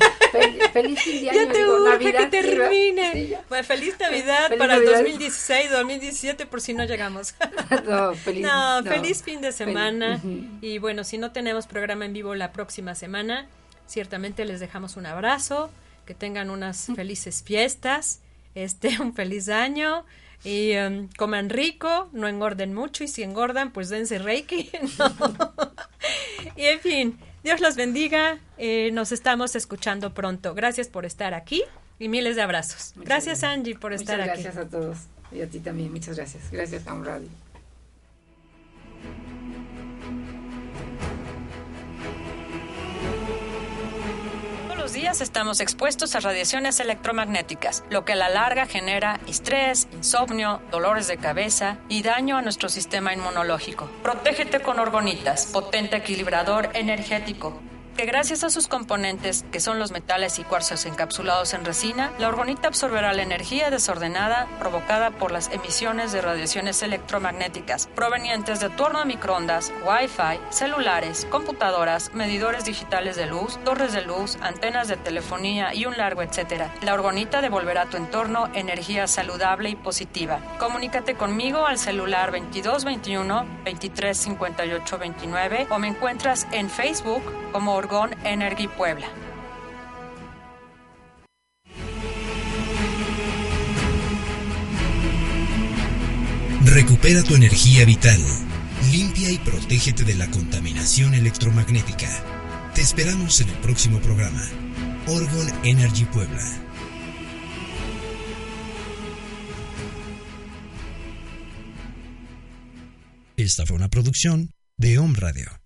feliz fin de [LAUGHS] año, Ya te digo, Navidad, que termine. bueno, feliz Navidad para el 2016, 2017, por si no llegamos. [LAUGHS] no, feliz, no, feliz fin de semana. Y bueno, si no tenemos programa en vivo la próxima semana, ciertamente les dejamos un abrazo, que tengan unas felices fiestas, este, [LAUGHS] un feliz año y um, coman rico, no engorden mucho y si engordan, pues dense reiki. [LAUGHS] y en fin, Dios los bendiga, eh, nos estamos escuchando pronto. Gracias por estar aquí y miles de abrazos. gracias Angie por estar aquí. Gracias a todos y a ti también, muchas gracias. Gracias a un radio. Días estamos expuestos a radiaciones electromagnéticas, lo que a la larga genera estrés, insomnio, dolores de cabeza y daño a nuestro sistema inmunológico. Protégete con orgonitas, potente equilibrador energético que gracias a sus componentes, que son los metales y cuarzos encapsulados en resina, la orgonita absorberá la energía desordenada provocada por las emisiones de radiaciones electromagnéticas provenientes de tu horno de microondas, Wi-Fi, celulares, computadoras, medidores digitales de luz, torres de luz, antenas de telefonía y un largo etcétera. La orgonita devolverá a tu entorno energía saludable y positiva. Comunícate conmigo al celular 2221 235829 o me encuentras en Facebook como Orgón Energy Puebla. Recupera tu energía vital. Limpia y protégete de la contaminación electromagnética. Te esperamos en el próximo programa. Orgon Energy Puebla. Esta fue una producción de Home Radio.